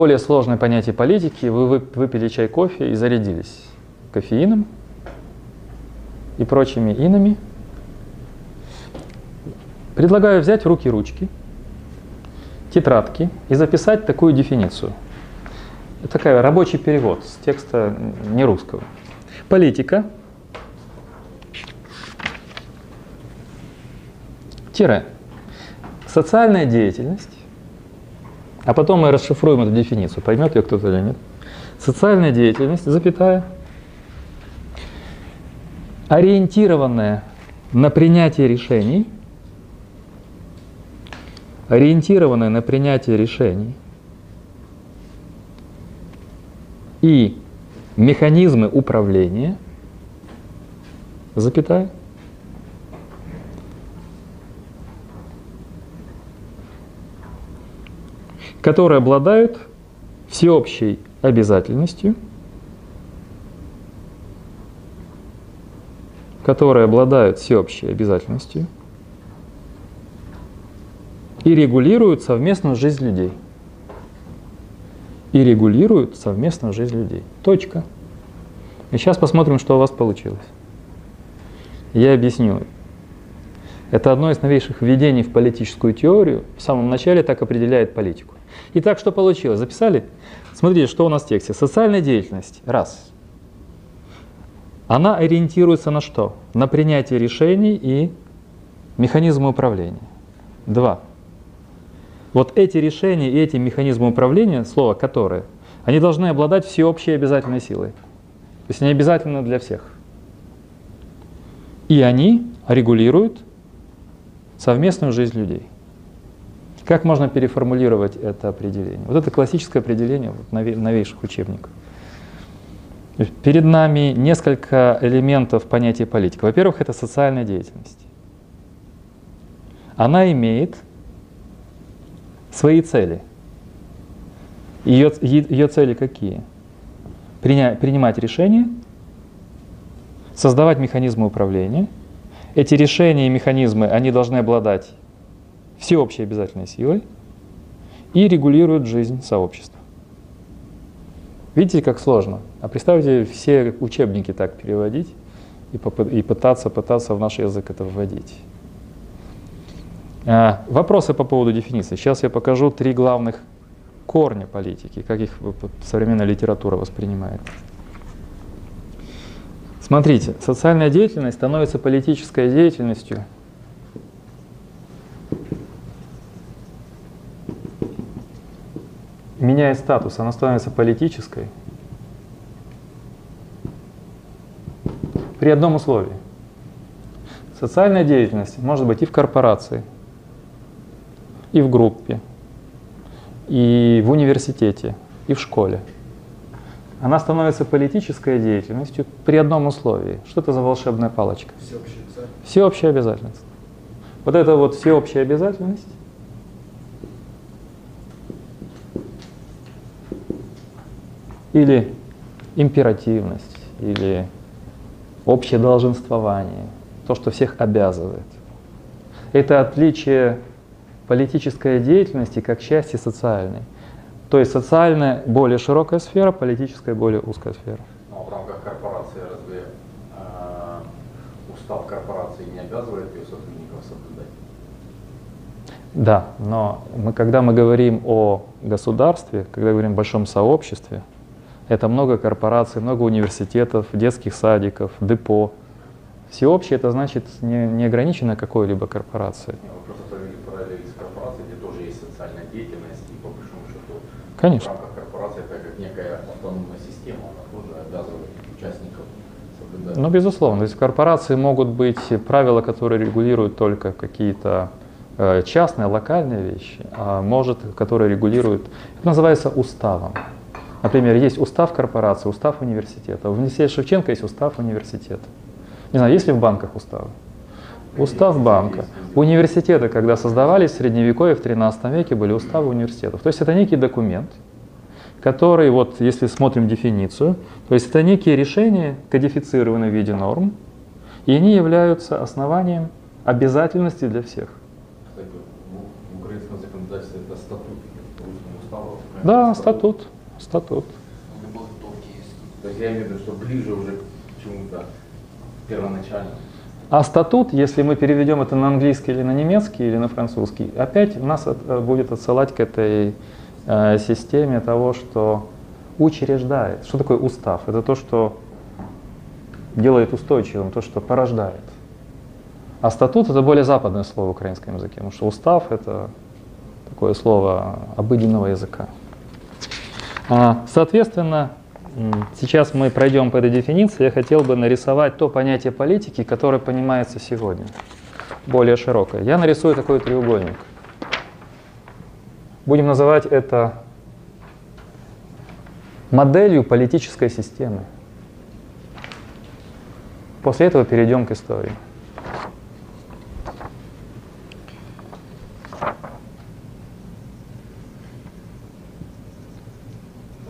более сложное понятие политики, вы выпили чай, кофе и зарядились кофеином и прочими инами. Предлагаю взять в руки ручки, тетрадки и записать такую дефиницию. Это такой рабочий перевод с текста не русского. Политика тире социальная деятельность а потом мы расшифруем эту дефиницию, поймет ее кто-то или нет. Социальная деятельность, запятая, ориентированная на принятие решений, ориентированная на принятие решений. И механизмы управления, запятая, которые обладают всеобщей обязательностью, которые обладают всеобщей обязательностью и регулируют совместную жизнь людей. И регулируют совместную жизнь людей. Точка. И сейчас посмотрим, что у вас получилось. Я объясню. Это одно из новейших введений в политическую теорию. В самом начале так определяет политику. Итак, что получилось? Записали? Смотрите, что у нас в тексте. Социальная деятельность. Раз. Она ориентируется на что? На принятие решений и механизмы управления. Два. Вот эти решения и эти механизмы управления, слово «которые», они должны обладать всеобщей обязательной силой. То есть они обязательны для всех. И они регулируют совместную жизнь людей. Как можно переформулировать это определение? Вот это классическое определение новейших учебников. Перед нами несколько элементов понятия политика. Во-первых, это социальная деятельность. Она имеет свои цели. Ее, ее цели какие? Приня, принимать решения, создавать механизмы управления. Эти решения и механизмы, они должны обладать всеобщей обязательной силой и регулируют жизнь сообщества. Видите, как сложно? А представьте, все учебники так переводить и, и пытаться, пытаться в наш язык это вводить. А, вопросы по поводу дефиниции. Сейчас я покажу три главных корня политики, как их современная литература воспринимает. Смотрите, социальная деятельность становится политической деятельностью меняет статус, она становится политической при одном условии. Социальная деятельность может быть и в корпорации, и в группе, и в университете, и в школе. Она становится политической деятельностью при одном условии. Что это за волшебная палочка? Всеобщая обязательность. Всеобщая обязательность. Вот это вот всеобщая обязательность или императивность, или общее долженствование, то, что всех обязывает. Это отличие политической деятельности как части социальной. То есть социальная более широкая сфера, политическая более узкая сфера. Ну, а в рамках корпорации разве э, устав корпорации не обязывает ее сотрудников соблюдать? Да, но мы, когда мы говорим о государстве, когда говорим о большом сообществе, это много корпораций, много университетов, детских садиков, депо. Всеобщее это значит не, не ограничено какой-либо корпорацией. Вы просто провели параллель с корпорацией, где тоже есть социальная деятельность, и по большому счету Конечно. в рамках корпорации это как некая автономная система, она тоже обязывает участников соблюдать. Ну, безусловно. То есть в корпорации могут быть правила, которые регулируют только какие-то э, частные, локальные вещи, а может, которые регулируют, это называется уставом. Например, есть устав корпорации, устав университета. В университете Шевченко есть устав университета. Не знаю, есть ли в банках уставы? Устав банка. Университеты, когда создавались в Средневековье, в 13 веке, были уставы университетов. То есть это некий документ, который, вот если смотрим дефиницию, то есть это некие решения, кодифицированные в виде норм, и они являются основанием обязательности для всех. Кстати, в украинском законодательстве это статут Да, статут. К долге есть. То есть я имею в виду, что ближе уже к чему-то первоначальному. А статут, если мы переведем это на английский или на немецкий или на французский, опять нас от- э, будет отсылать к этой э, системе того, что учреждает. Что такое устав? Это то, что делает устойчивым, то, что порождает. А статут это более западное слово в украинском языке, потому что устав это такое слово обыденного языка. А, Соответственно, сейчас мы пройдем по этой дефиниции. Я хотел бы нарисовать то понятие политики, которое понимается сегодня, более широкое. Я нарисую такой треугольник. Будем называть это моделью политической системы. После этого перейдем к истории.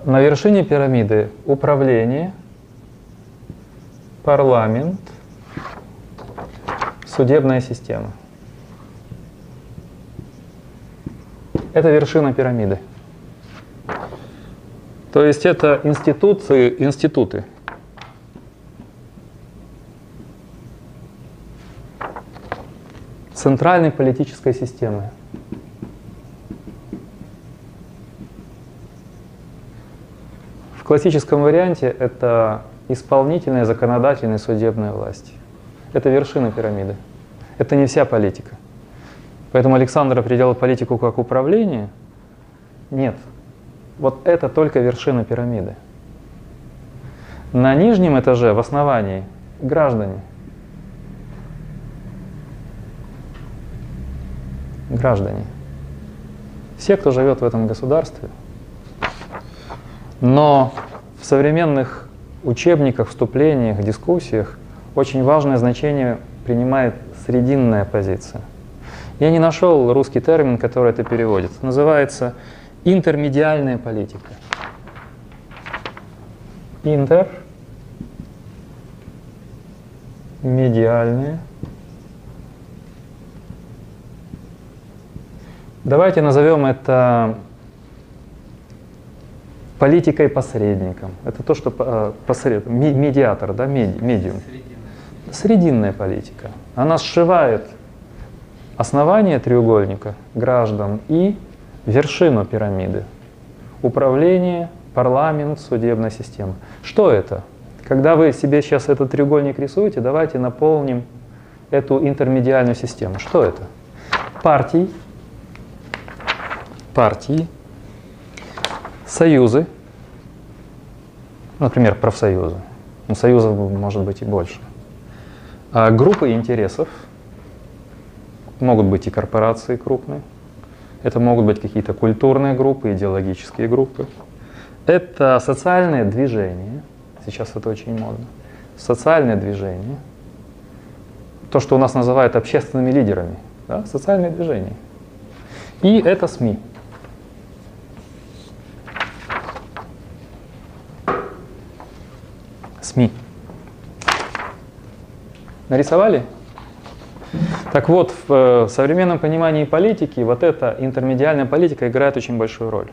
На вершине пирамиды управление, парламент, судебная система. Это вершина пирамиды. То есть это институции, институты. Центральной политической системы. В классическом варианте это исполнительная, законодательная, судебная власть. Это вершина пирамиды. Это не вся политика. Поэтому Александр определял политику как управление. Нет. Вот это только вершина пирамиды. На нижнем этаже, в основании, граждане. Граждане. Все, кто живет в этом государстве. Но в современных учебниках, вступлениях, дискуссиях очень важное значение принимает срединная позиция. Я не нашел русский термин, который это переводит. Называется интермедиальная политика. Интер, медиальная. Давайте назовем это политикой посредником. Это то, что э, посред... медиатор, да, меди- медиум. Срединная политика. Она сшивает основание треугольника граждан и вершину пирамиды. Управление, парламент, судебная система. Что это? Когда вы себе сейчас этот треугольник рисуете, давайте наполним эту интермедиальную систему. Что это? Партии, партии, союзы, например, профсоюзы. Ну, союзов может быть и больше. А группы интересов, могут быть и корпорации крупные, это могут быть какие-то культурные группы, идеологические группы. Это социальное движение, сейчас это очень модно, социальное движение, то, что у нас называют общественными лидерами, да, социальное движение. И это СМИ. СМИ. Нарисовали? Так вот, в э, современном понимании политики вот эта интермедиальная политика играет очень большую роль,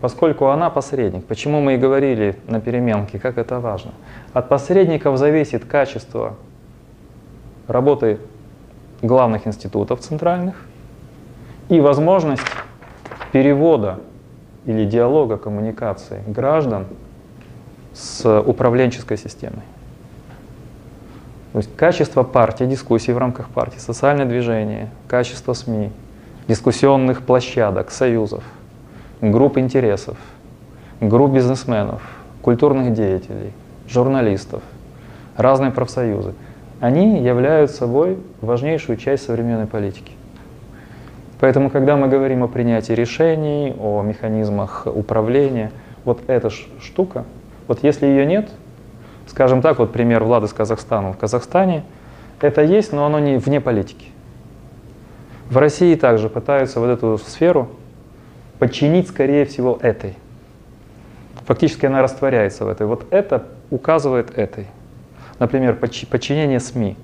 поскольку она посредник. Почему мы и говорили на переменке, как это важно. От посредников зависит качество работы главных институтов центральных и возможность перевода или диалога, коммуникации граждан с управленческой системой. То есть качество партии, дискуссий в рамках партии, социальное движение, качество СМИ, дискуссионных площадок, союзов, групп интересов, групп бизнесменов, культурных деятелей, журналистов, разные профсоюзы. Они являют собой важнейшую часть современной политики. Поэтому, когда мы говорим о принятии решений, о механизмах управления, вот эта штука, вот если ее нет, скажем так, вот пример Влада с Казахстаном. В Казахстане это есть, но оно не вне политики. В России также пытаются вот эту сферу подчинить, скорее всего, этой. Фактически она растворяется в этой. Вот это указывает этой. Например, подчи- подчинение СМИ,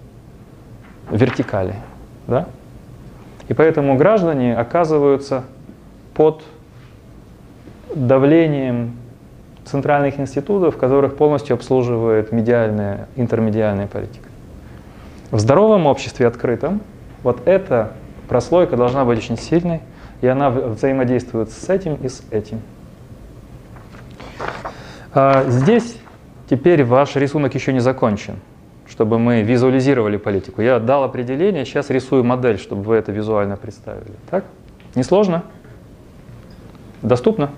вертикали. Да? И поэтому граждане оказываются под давлением центральных институтов, которых полностью обслуживает медиальная, интермедиальная политика. В здоровом обществе открытом вот эта прослойка должна быть очень сильной, и она взаимодействует с этим и с этим. А здесь теперь ваш рисунок еще не закончен, чтобы мы визуализировали политику. Я дал определение, сейчас рисую модель, чтобы вы это визуально представили. Так? Несложно? Доступно?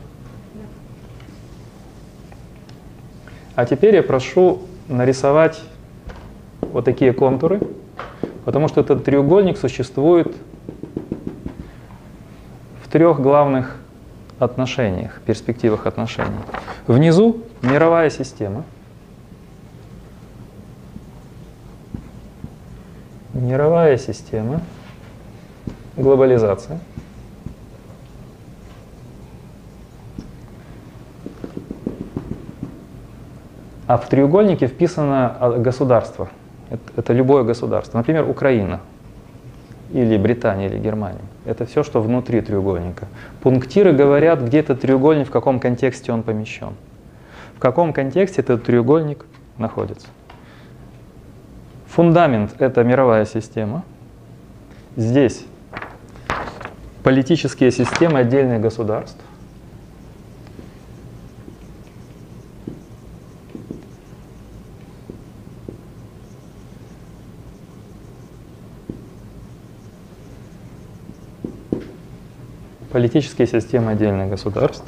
А теперь я прошу нарисовать вот такие контуры, потому что этот треугольник существует в трех главных отношениях, перспективах отношений. Внизу мировая система. Мировая система, глобализация. А в треугольнике вписано а, государство. Это, любое государство. Например, Украина или Британия или Германия. Это все, что внутри треугольника. Пунктиры говорят, где этот треугольник, в каком контексте он помещен. В каком контексте этот треугольник находится. Фундамент — это мировая система. Здесь политические системы отдельных государств. Политические системы отдельных государств.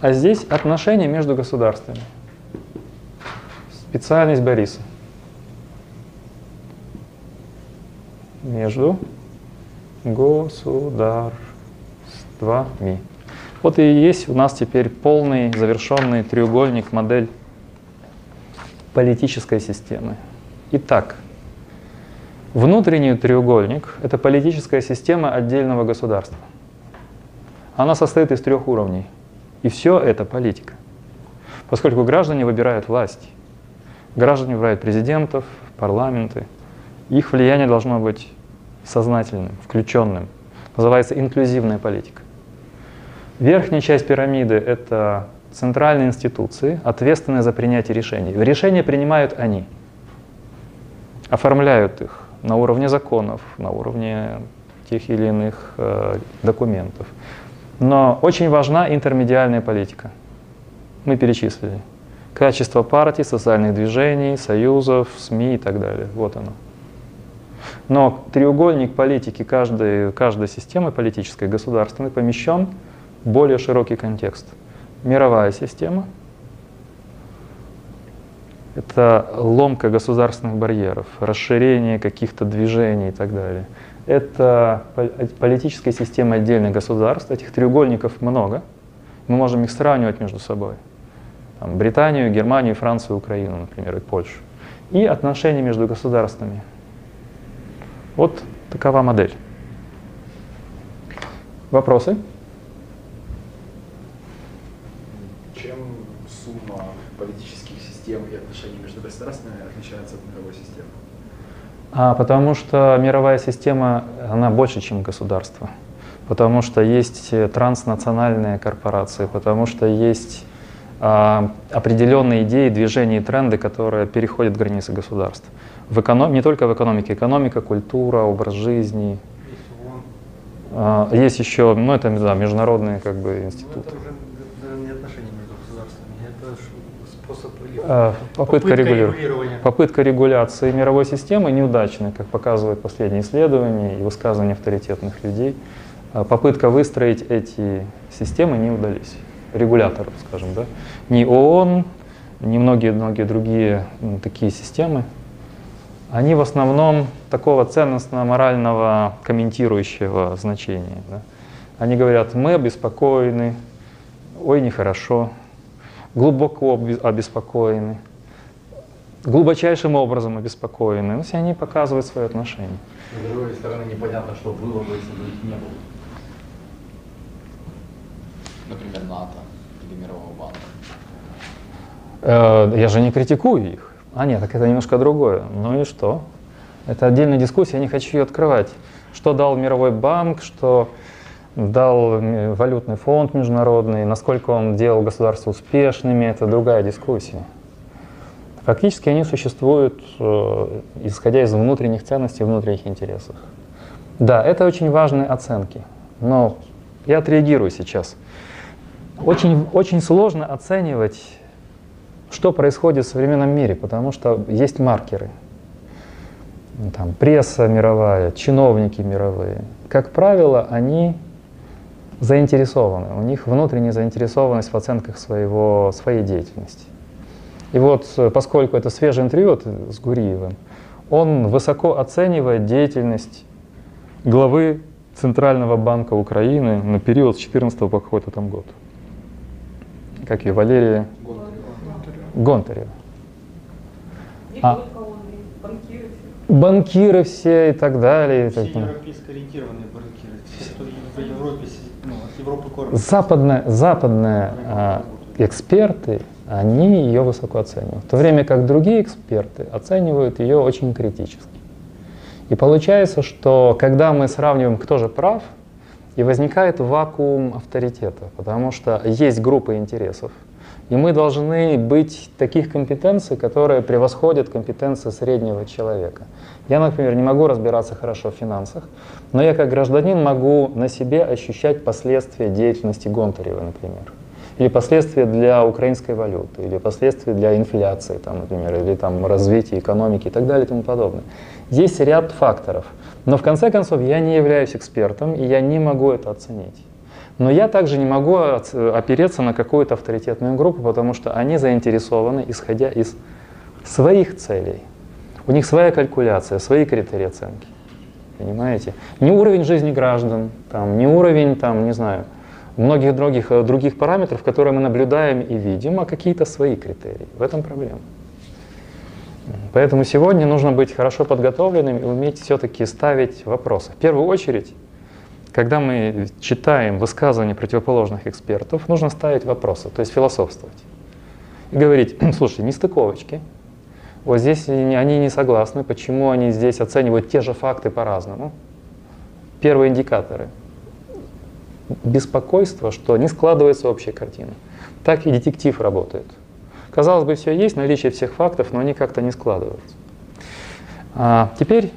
А здесь отношения между государствами. Специальность Бориса. Между государствами. Вот и есть у нас теперь полный завершенный треугольник, модель политической системы. Итак, внутренний треугольник – это политическая система отдельного государства. Она состоит из трех уровней. И все это политика. Поскольку граждане выбирают власть. Граждане выбирают президентов, парламенты. Их влияние должно быть сознательным, включенным. Называется инклюзивная политика. Верхняя часть пирамиды — это центральные институции, ответственные за принятие решений. Решения принимают они, оформляют их на уровне законов, на уровне тех или иных э, документов. Но очень важна интермедиальная политика. Мы перечислили. Качество партий, социальных движений, союзов, СМИ и так далее. Вот оно. Но треугольник политики каждой, каждой системы политической, государственной, помещен в более широкий контекст. Мировая система — это ломка государственных барьеров, расширение каких-то движений и так далее — это политическая система отдельных государств. Этих треугольников много. Мы можем их сравнивать между собой. Там, Британию, Германию, Францию, Украину, например, и Польшу. И отношения между государствами. Вот такова модель. Вопросы? Чем сумма политических систем и отношений между государствами отличается от мировой системы? А потому что мировая система, она больше, чем государство. Потому что есть транснациональные корпорации, потому что есть а, определенные идеи, движения и тренды, которые переходят границы государств. В эконом... Не только в экономике, экономика, культура, образ жизни. А, есть еще, ну это да, международные как бы институты. это уже не отношения между государствами, это способ Э, попытка, попытка, регулирования. попытка регуляции мировой системы неудачная, как показывают последние исследования и высказывания авторитетных людей. Э, попытка выстроить эти системы не удались. Регуляторов, скажем, да. Ни ООН, ни многие-многие другие такие системы, они в основном такого ценностно-морального комментирующего значения. Да. Они говорят, мы обеспокоены, ой, нехорошо, глубоко обеспокоены, глубочайшим образом обеспокоены. Ну, они показывают свое отношение. С другой стороны, непонятно, что было бы, если бы их не было. Например, НАТО или Мирового банка. Э, я же не критикую их. А нет, так это немножко другое. Ну и что? Это отдельная дискуссия, я не хочу ее открывать. Что дал Мировой банк, что дал валютный фонд международный, насколько он делал государства успешными, это другая дискуссия. Фактически они существуют, э, исходя из внутренних ценностей, внутренних интересов. Да, это очень важные оценки, но я отреагирую сейчас. Очень, очень сложно оценивать, что происходит в современном мире, потому что есть маркеры. Там, пресса мировая, чиновники мировые. Как правило, они заинтересованы, у них внутренняя заинтересованность в оценках своего, своей деятельности. И вот, э, поскольку это свежее интервью вот, с Гуриевым, он высоко оценивает деятельность главы Центрального банка Украины на период с 14 по какой-то там год. Как ее, Валерия Гонтарева. А. банкиры все. Банкиры все и так далее. и Все так далее. европейско ориентированные банкиры, все, кто в Европе, Европы кормят. Западные, западные а, эксперты, они ее высоко оценивают, в то время как другие эксперты оценивают ее очень критически. И получается, что когда мы сравниваем, кто же прав, и возникает вакуум авторитета, потому что есть группа интересов, и мы должны быть таких компетенций, которые превосходят компетенции среднего человека. Я, например, не могу разбираться хорошо в финансах, но я как гражданин могу на себе ощущать последствия деятельности Гонтарева, например. Или последствия для украинской валюты, или последствия для инфляции, там, например, или там, развития экономики и так далее и тому подобное. Есть ряд факторов. Но в конце концов я не являюсь экспертом, и я не могу это оценить. Но я также не могу оц- опереться на какую-то авторитетную группу, потому что они заинтересованы, исходя из своих целей. У них своя калькуляция, свои критерии оценки. Понимаете? Не уровень жизни граждан, там, не уровень, там, не знаю, многих других, э, других параметров, которые мы наблюдаем и видим, а какие-то свои критерии. В этом проблема. Поэтому сегодня нужно быть хорошо подготовленным и уметь все-таки ставить вопросы. В первую очередь, когда мы читаем высказывания противоположных экспертов, нужно ставить вопросы, то есть философствовать. И говорить, слушай, нестыковочки, вот здесь они не согласны, почему они здесь оценивают те же факты по-разному. Первые индикаторы. Беспокойство, что не складывается общая картина. Так и детектив работает. Казалось бы, все есть, наличие всех фактов, но они как-то не складываются. А, теперь,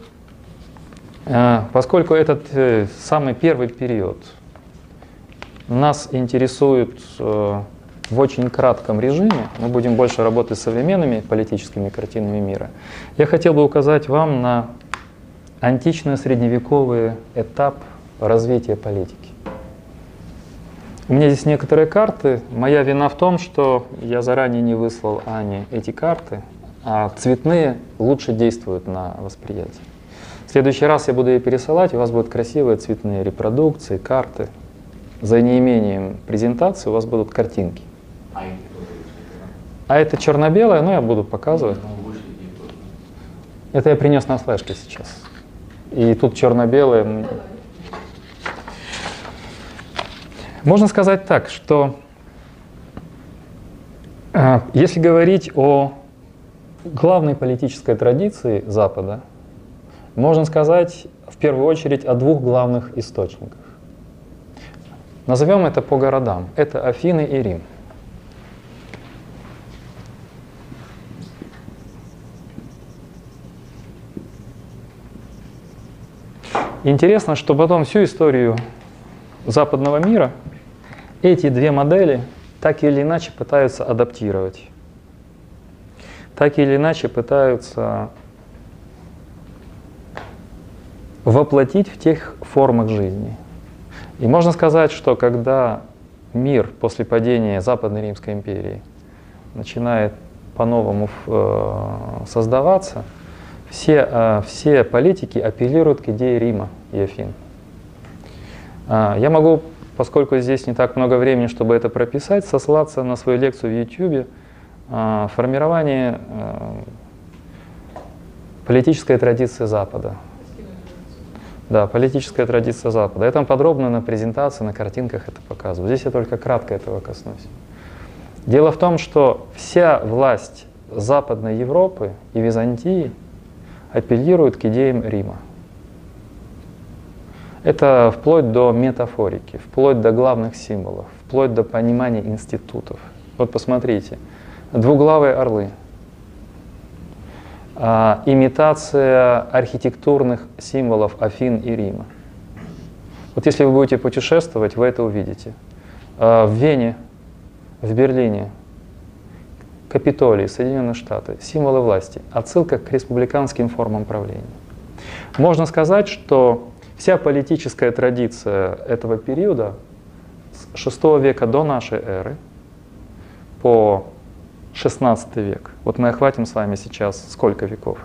поскольку этот э, самый первый период нас интересует э, в очень кратком режиме, мы будем больше работать с современными политическими картинами мира, я хотел бы указать вам на антично-средневековый этап развития политики. У меня здесь некоторые карты. Моя вина в том, что я заранее не выслал Ане эти карты, а цветные лучше действуют на восприятие. Следующий раз я буду ее пересылать, и у вас будут красивые цветные репродукции, карты. За неимением презентации у вас будут картинки. А А это черно-белое, но я буду показывать. Ну. Это я принес на флешке сейчас. И тут черно-белое. Можно сказать так, что э, если говорить о главной политической традиции Запада, можно сказать в первую очередь о двух главных источниках. Назовем это по городам. Это Афины и Рим. Интересно, что потом всю историю западного мира эти две модели так или иначе пытаются адаптировать. Так или иначе пытаются воплотить в тех формах жизни. И можно сказать, что когда мир после падения Западной Римской империи начинает по-новому э, создаваться, все, э, все политики апеллируют к идее Рима и Афин. А, Я могу, поскольку здесь не так много времени, чтобы это прописать, сослаться на свою лекцию в YouTube а, «Формирование э, политической традиции Запада». Да, политическая традиция Запада. Я там подробно на презентации, на картинках это показываю. Здесь я только кратко этого коснусь. Дело в том, что вся власть Западной Европы и Византии апеллирует к идеям Рима. Это вплоть до метафорики, вплоть до главных символов, вплоть до понимания институтов. Вот посмотрите, двуглавые орлы, имитация архитектурных символов Афин и Рима. Вот если вы будете путешествовать, вы это увидите. А, в Вене, в Берлине, Капитолий, Соединенные Штаты, символы власти, отсылка к республиканским формам правления. Можно сказать, что вся политическая традиция этого периода с VI века до нашей эры по 16 век. Вот мы охватим с вами сейчас сколько веков?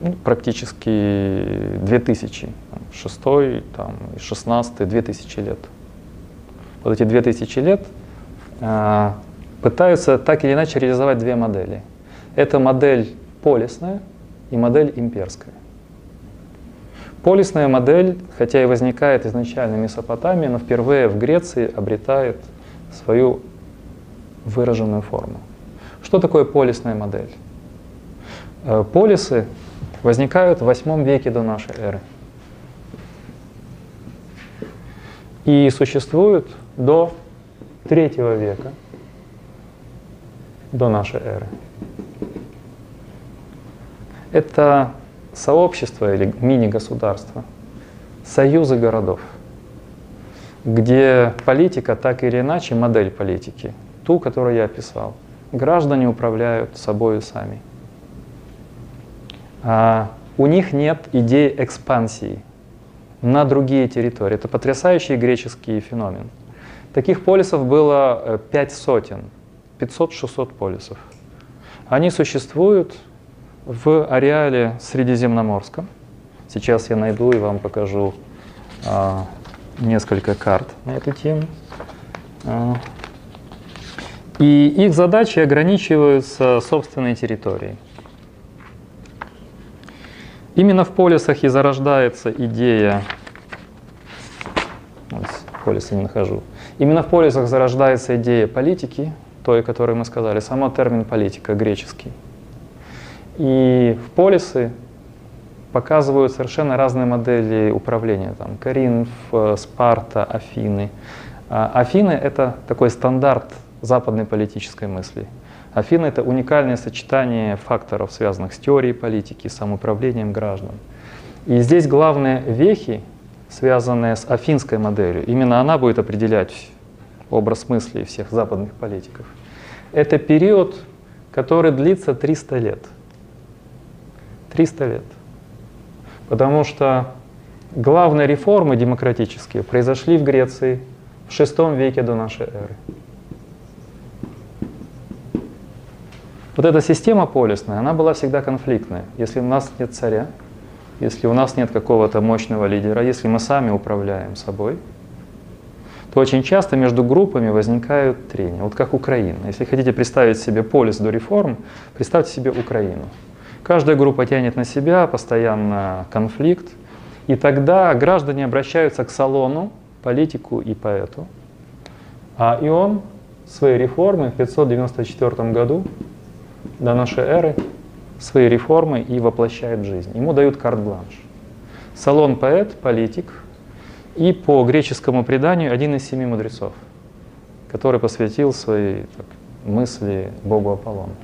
Ну, практически 2000. Шестой, там, шестнадцатый, 2000 лет. Вот эти 2000 лет э, пытаются так или иначе реализовать две модели. Это модель полисная и модель имперская. Полисная модель, хотя и возникает изначально в Месопотамии, но впервые в Греции обретает свою выраженную форму. Что такое полисная модель? Э, полисы возникают в 8 веке до нашей эры. И существуют до 3 века до нашей эры. Это сообщество или мини-государство, союзы городов, где политика так или иначе, модель политики, ту, которую я описал, граждане управляют собой сами. А у них нет идеи экспансии на другие территории. Это потрясающий греческий феномен. Таких полисов было э, пять сотен, 500-600 полисов. Они существуют в ареале Средиземноморском. Сейчас я найду и вам покажу а, несколько карт на эту тему. А, и их задачи ограничиваются собственной территорией. Именно в полисах и зарождается идея, вот, полисы не нахожу, именно в полисах зарождается идея политики, той, о которой мы сказали, сама термин политика греческий. И в полисы показывают совершенно разные модели управления. Там Каринф, Спарта, Афины. А Афины — это такой стандарт западной политической мысли. Афины — это уникальное сочетание факторов, связанных с теорией политики, самоуправлением граждан. И здесь главные вехи, связанные с афинской моделью, именно она будет определять образ мысли всех западных политиков. Это период, который длится 300 лет — 300 лет. Потому что главные реформы демократические произошли в Греции в VI веке до нашей эры. Вот эта система полисная, она была всегда конфликтная. Если у нас нет царя, если у нас нет какого-то мощного лидера, если мы сами управляем собой, то очень часто между группами возникают трения. Вот как Украина. Если хотите представить себе полис до реформ, представьте себе Украину. Каждая группа тянет на себя, постоянно конфликт. И тогда граждане обращаются к салону, политику и поэту. А и он свои реформы в 594 году до нашей эры свои реформы и воплощает в жизнь. Ему дают карт-бланш. Салон поэт, политик и по греческому преданию один из семи мудрецов, который посвятил свои так, мысли Богу Аполлону.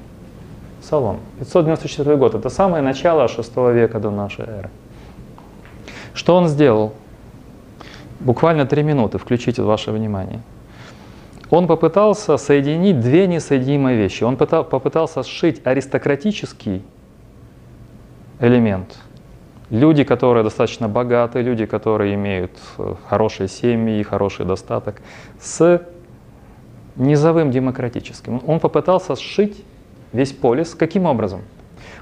Салон. 594 год. Это самое начало 6 века до нашей эры. Что он сделал? Буквально три минуты, включите ваше внимание. Он попытался соединить две несоединимые вещи. Он попытался сшить аристократический элемент. Люди, которые достаточно богаты, люди, которые имеют э, хорошие семьи, хороший достаток, с низовым демократическим. Он попытался сшить весь полис. Каким образом?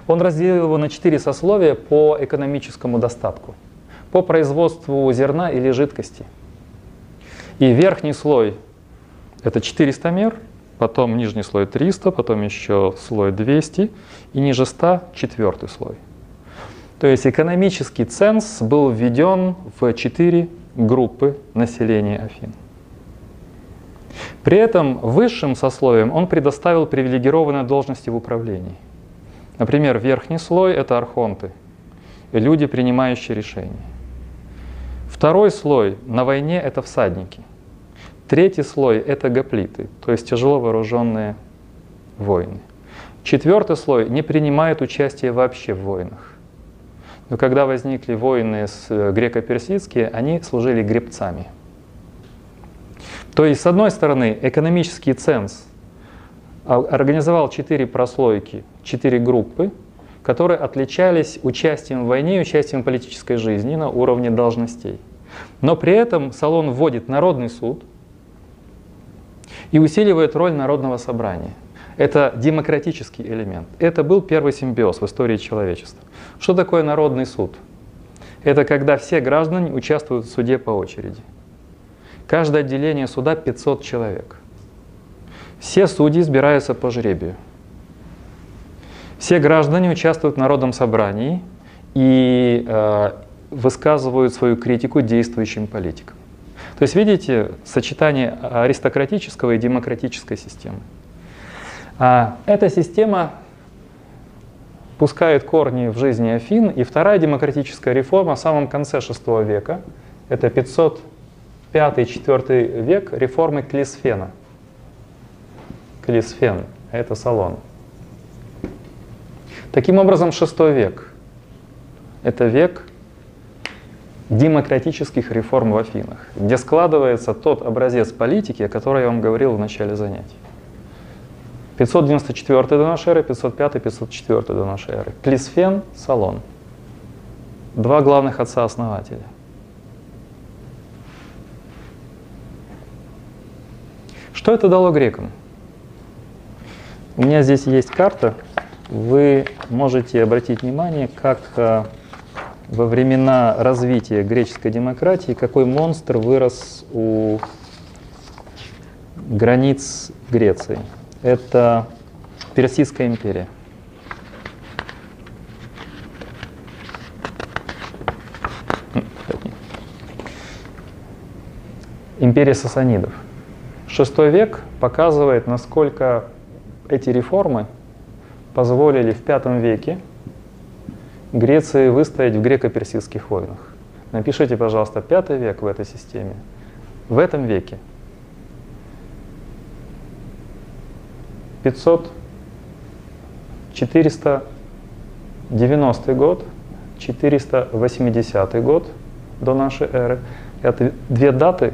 Он разделил его на четыре сословия по экономическому достатку, по производству зерна или жидкости. И верхний слой – это 400 мер, потом нижний слой 300, потом еще слой 200, и ниже 100 – четвертый слой. То есть экономический ценз был введен в четыре группы населения Афин. При этом высшим сословием он предоставил привилегированные должности в управлении. Например, верхний слой – это архонты, люди, принимающие решения. Второй слой на войне это всадники. Третий слой это гоплиты, то есть тяжело вооруженные воины. Четвертый слой не принимает участие вообще в войнах. Но когда возникли войны с э, греко-персидские, они служили гребцами. То есть, с одной стороны, экономический ценз организовал четыре прослойки, четыре группы, которые отличались участием в войне и участием в политической жизни на уровне должностей. Но при этом Салон вводит народный суд и усиливает роль народного собрания – это демократический элемент. Это был первый симбиоз в истории человечества. Что такое народный суд? Это когда все граждане участвуют в суде по очереди. Каждое отделение суда 500 человек. Все судьи избираются по жребию. Все граждане участвуют в народном собрании и э, высказывают свою критику действующим политикам. То есть видите сочетание аристократического и демократической системы. А эта система пускает корни в жизни Афин, и вторая демократическая реформа в самом конце VI века, это 505-4 век реформы Клисфена. Клисфен – это Салон. Таким образом, VI век – это век демократических реформ в Афинах, где складывается тот образец политики, о котором я вам говорил в начале занятий. 594 до нашей эры, 505, 504 до нашей эры. Клисфен, Салон. Два главных отца-основателя. Что это дало грекам? У меня здесь есть карта. Вы можете обратить внимание, как э, во времена развития греческой демократии, какой монстр вырос у границ Греции это Персидская империя. Империя сасанидов. Шестой век показывает, насколько эти реформы позволили в пятом веке Греции выстоять в греко-персидских войнах. Напишите, пожалуйста, пятый век в этой системе. В этом веке 500, 490 год, 480 год до нашей эры. Это две даты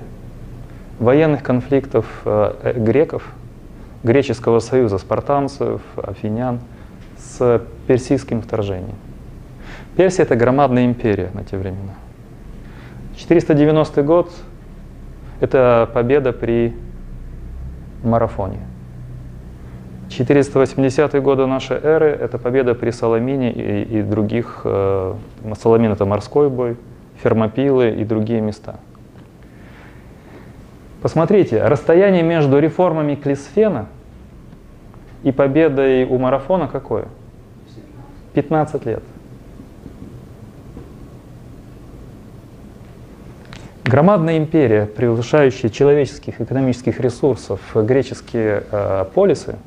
военных конфликтов э, греков, греческого союза, спартанцев, афинян с персидским вторжением. Персия это громадная империя на те времена. 490 год это победа при марафоне. 480-е годы нашей эры – это победа при Соломине и, и других. Э, Соломин – это морской бой, Фермопилы и другие места. Посмотрите, расстояние между реформами Клисфена и победой у марафона какое? 15 лет. Громадная империя, превышающая человеческих экономических ресурсов греческие э, полисы –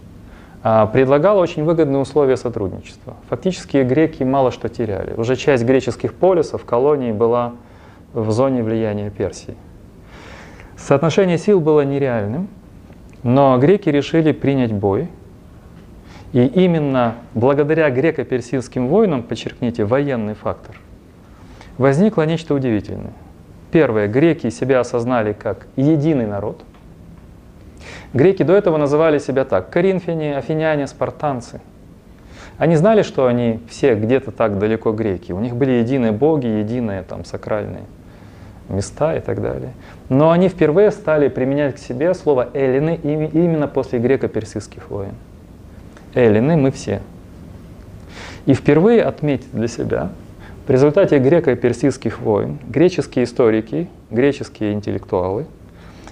а, предлагала очень выгодные условия сотрудничества. Фактически греки мало что теряли. Уже часть греческих полисов, колоний была в зоне влияния Персии. Соотношение сил было нереальным, но греки решили принять бой. И именно благодаря греко-персидским войнам, подчеркните, военный фактор, возникло нечто удивительное. Первое, греки себя осознали как единый народ – Греки до этого называли себя так. Коринфяне, афиняне, спартанцы. Они знали, что они все где-то так далеко греки. У них были единые боги, единые там сакральные места и так далее. Но они впервые стали применять к себе слово эллины именно после греко-персидских войн. Эллины мы все. И впервые отметить для себя, в результате греко-персидских войн греческие историки, греческие интеллектуалы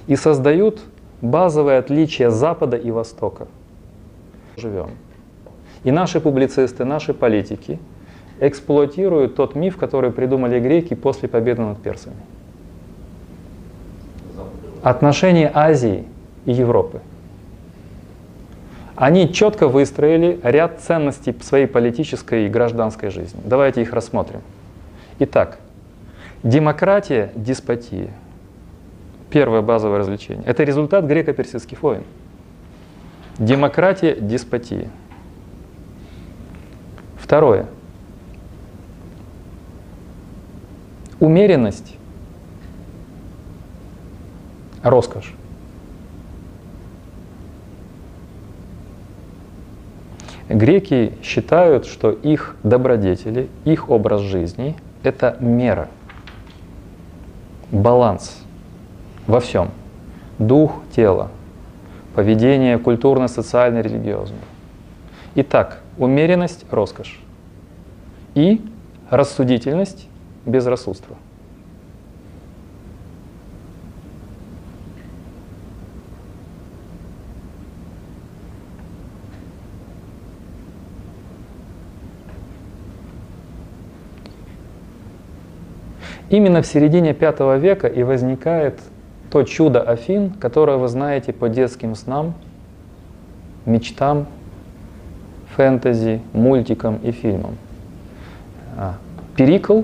и создают базовое отличие Запада и Востока. Живем. И наши публицисты, наши политики эксплуатируют тот миф, который придумали греки после победы над персами. Отношения Азии и Европы. Они четко выстроили ряд ценностей своей политической и гражданской жизни. Давайте их рассмотрим. Итак, демократия, деспотия. Первое базовое развлечение. Это результат греко-персидских войн. Демократия, деспотия. Второе. Умеренность, роскошь. Греки считают, что их добродетели, их образ жизни – это мера, баланс во всем. Дух, тело, поведение культурно, социально, религиозное. Итак, умеренность – роскошь. И рассудительность – безрассудство. Именно в середине V века и возникает то чудо Афин, которое вы знаете по детским снам, мечтам, фэнтези, мультикам и фильмам. А, Перикл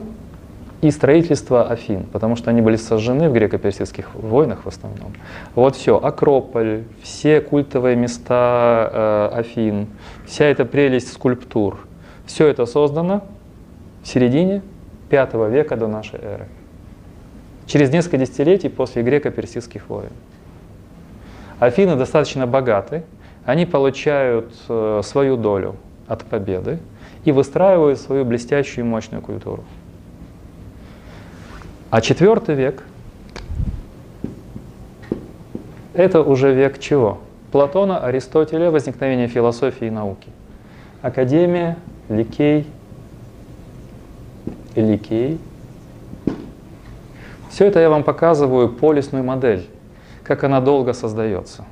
и строительство Афин, потому что они были сожжены в греко-персидских войнах в основном. Вот все, Акрополь, все культовые места э, Афин, вся эта прелесть скульптур, все это создано в середине V века до нашей эры. Через несколько десятилетий после греко-персидских войн. Афины достаточно богаты, они получают э, свою долю от победы и выстраивают свою блестящую и мощную культуру. А четвертый век – это уже век чего? Платона, Аристотеля, возникновение философии и науки. Академия, Ликей, Ликей. Все это я вам показываю полисную модель, как она долго создается,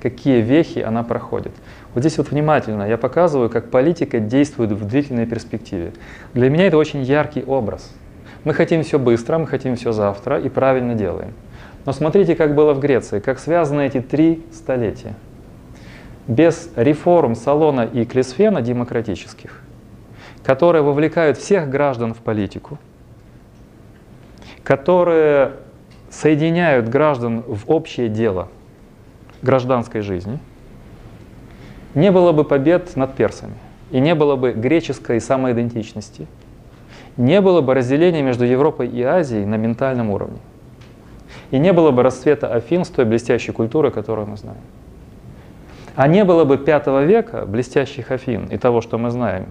какие вехи она проходит. Вот здесь вот внимательно я показываю, как политика действует в длительной перспективе. Для меня это очень яркий образ. Мы хотим все быстро, мы хотим все завтра и правильно делаем. Но смотрите, как было в Греции, как связаны эти три столетия. Без реформ Салона и Клисфена демократических которые вовлекают всех граждан в политику, которые соединяют граждан в общее дело гражданской жизни, не было бы побед над персами, и не было бы греческой самоидентичности, не было бы разделения между Европой и Азией на ментальном уровне, и не было бы расцвета Афин с той блестящей культурой, которую мы знаем. А не было бы пятого века блестящих Афин и того, что мы знаем,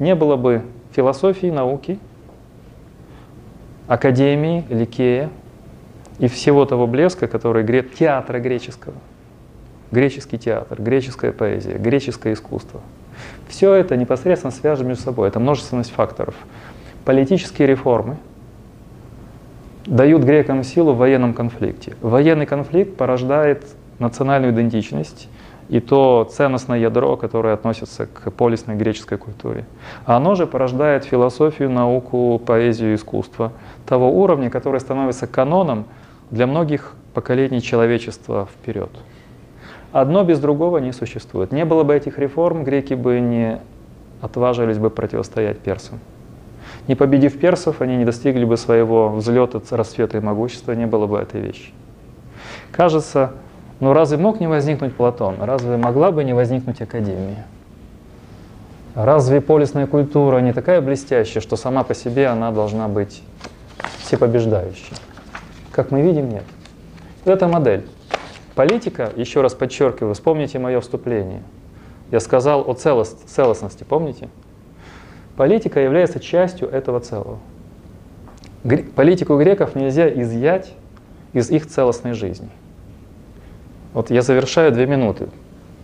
не было бы философии, науки, академии, ликея и всего того блеска, который грет театра греческого. Греческий театр, греческая поэзия, греческое искусство. Все это непосредственно связано между собой. Это множественность факторов. Политические реформы дают грекам силу в военном конфликте. Военный конфликт порождает национальную идентичность и то ценностное ядро, которое относится к полисной греческой культуре. Оно же порождает философию, науку, поэзию, искусство того уровня, который становится каноном для многих поколений человечества вперед. Одно без другого не существует. Не было бы этих реформ, греки бы не отважились бы противостоять персам. Не победив персов, они не достигли бы своего взлета, расцвета и могущества, не было бы этой вещи. Кажется, но разве мог не возникнуть Платон? Разве могла бы не возникнуть Академия? Разве полисная культура не такая блестящая, что сама по себе она должна быть всепобеждающей? Как мы видим, нет. Это модель. Политика, еще раз подчеркиваю, вспомните мое вступление. Я сказал о целост, целостности, помните? Политика является частью этого целого. Политику греков нельзя изъять из их целостной жизни. Вот я завершаю две минуты.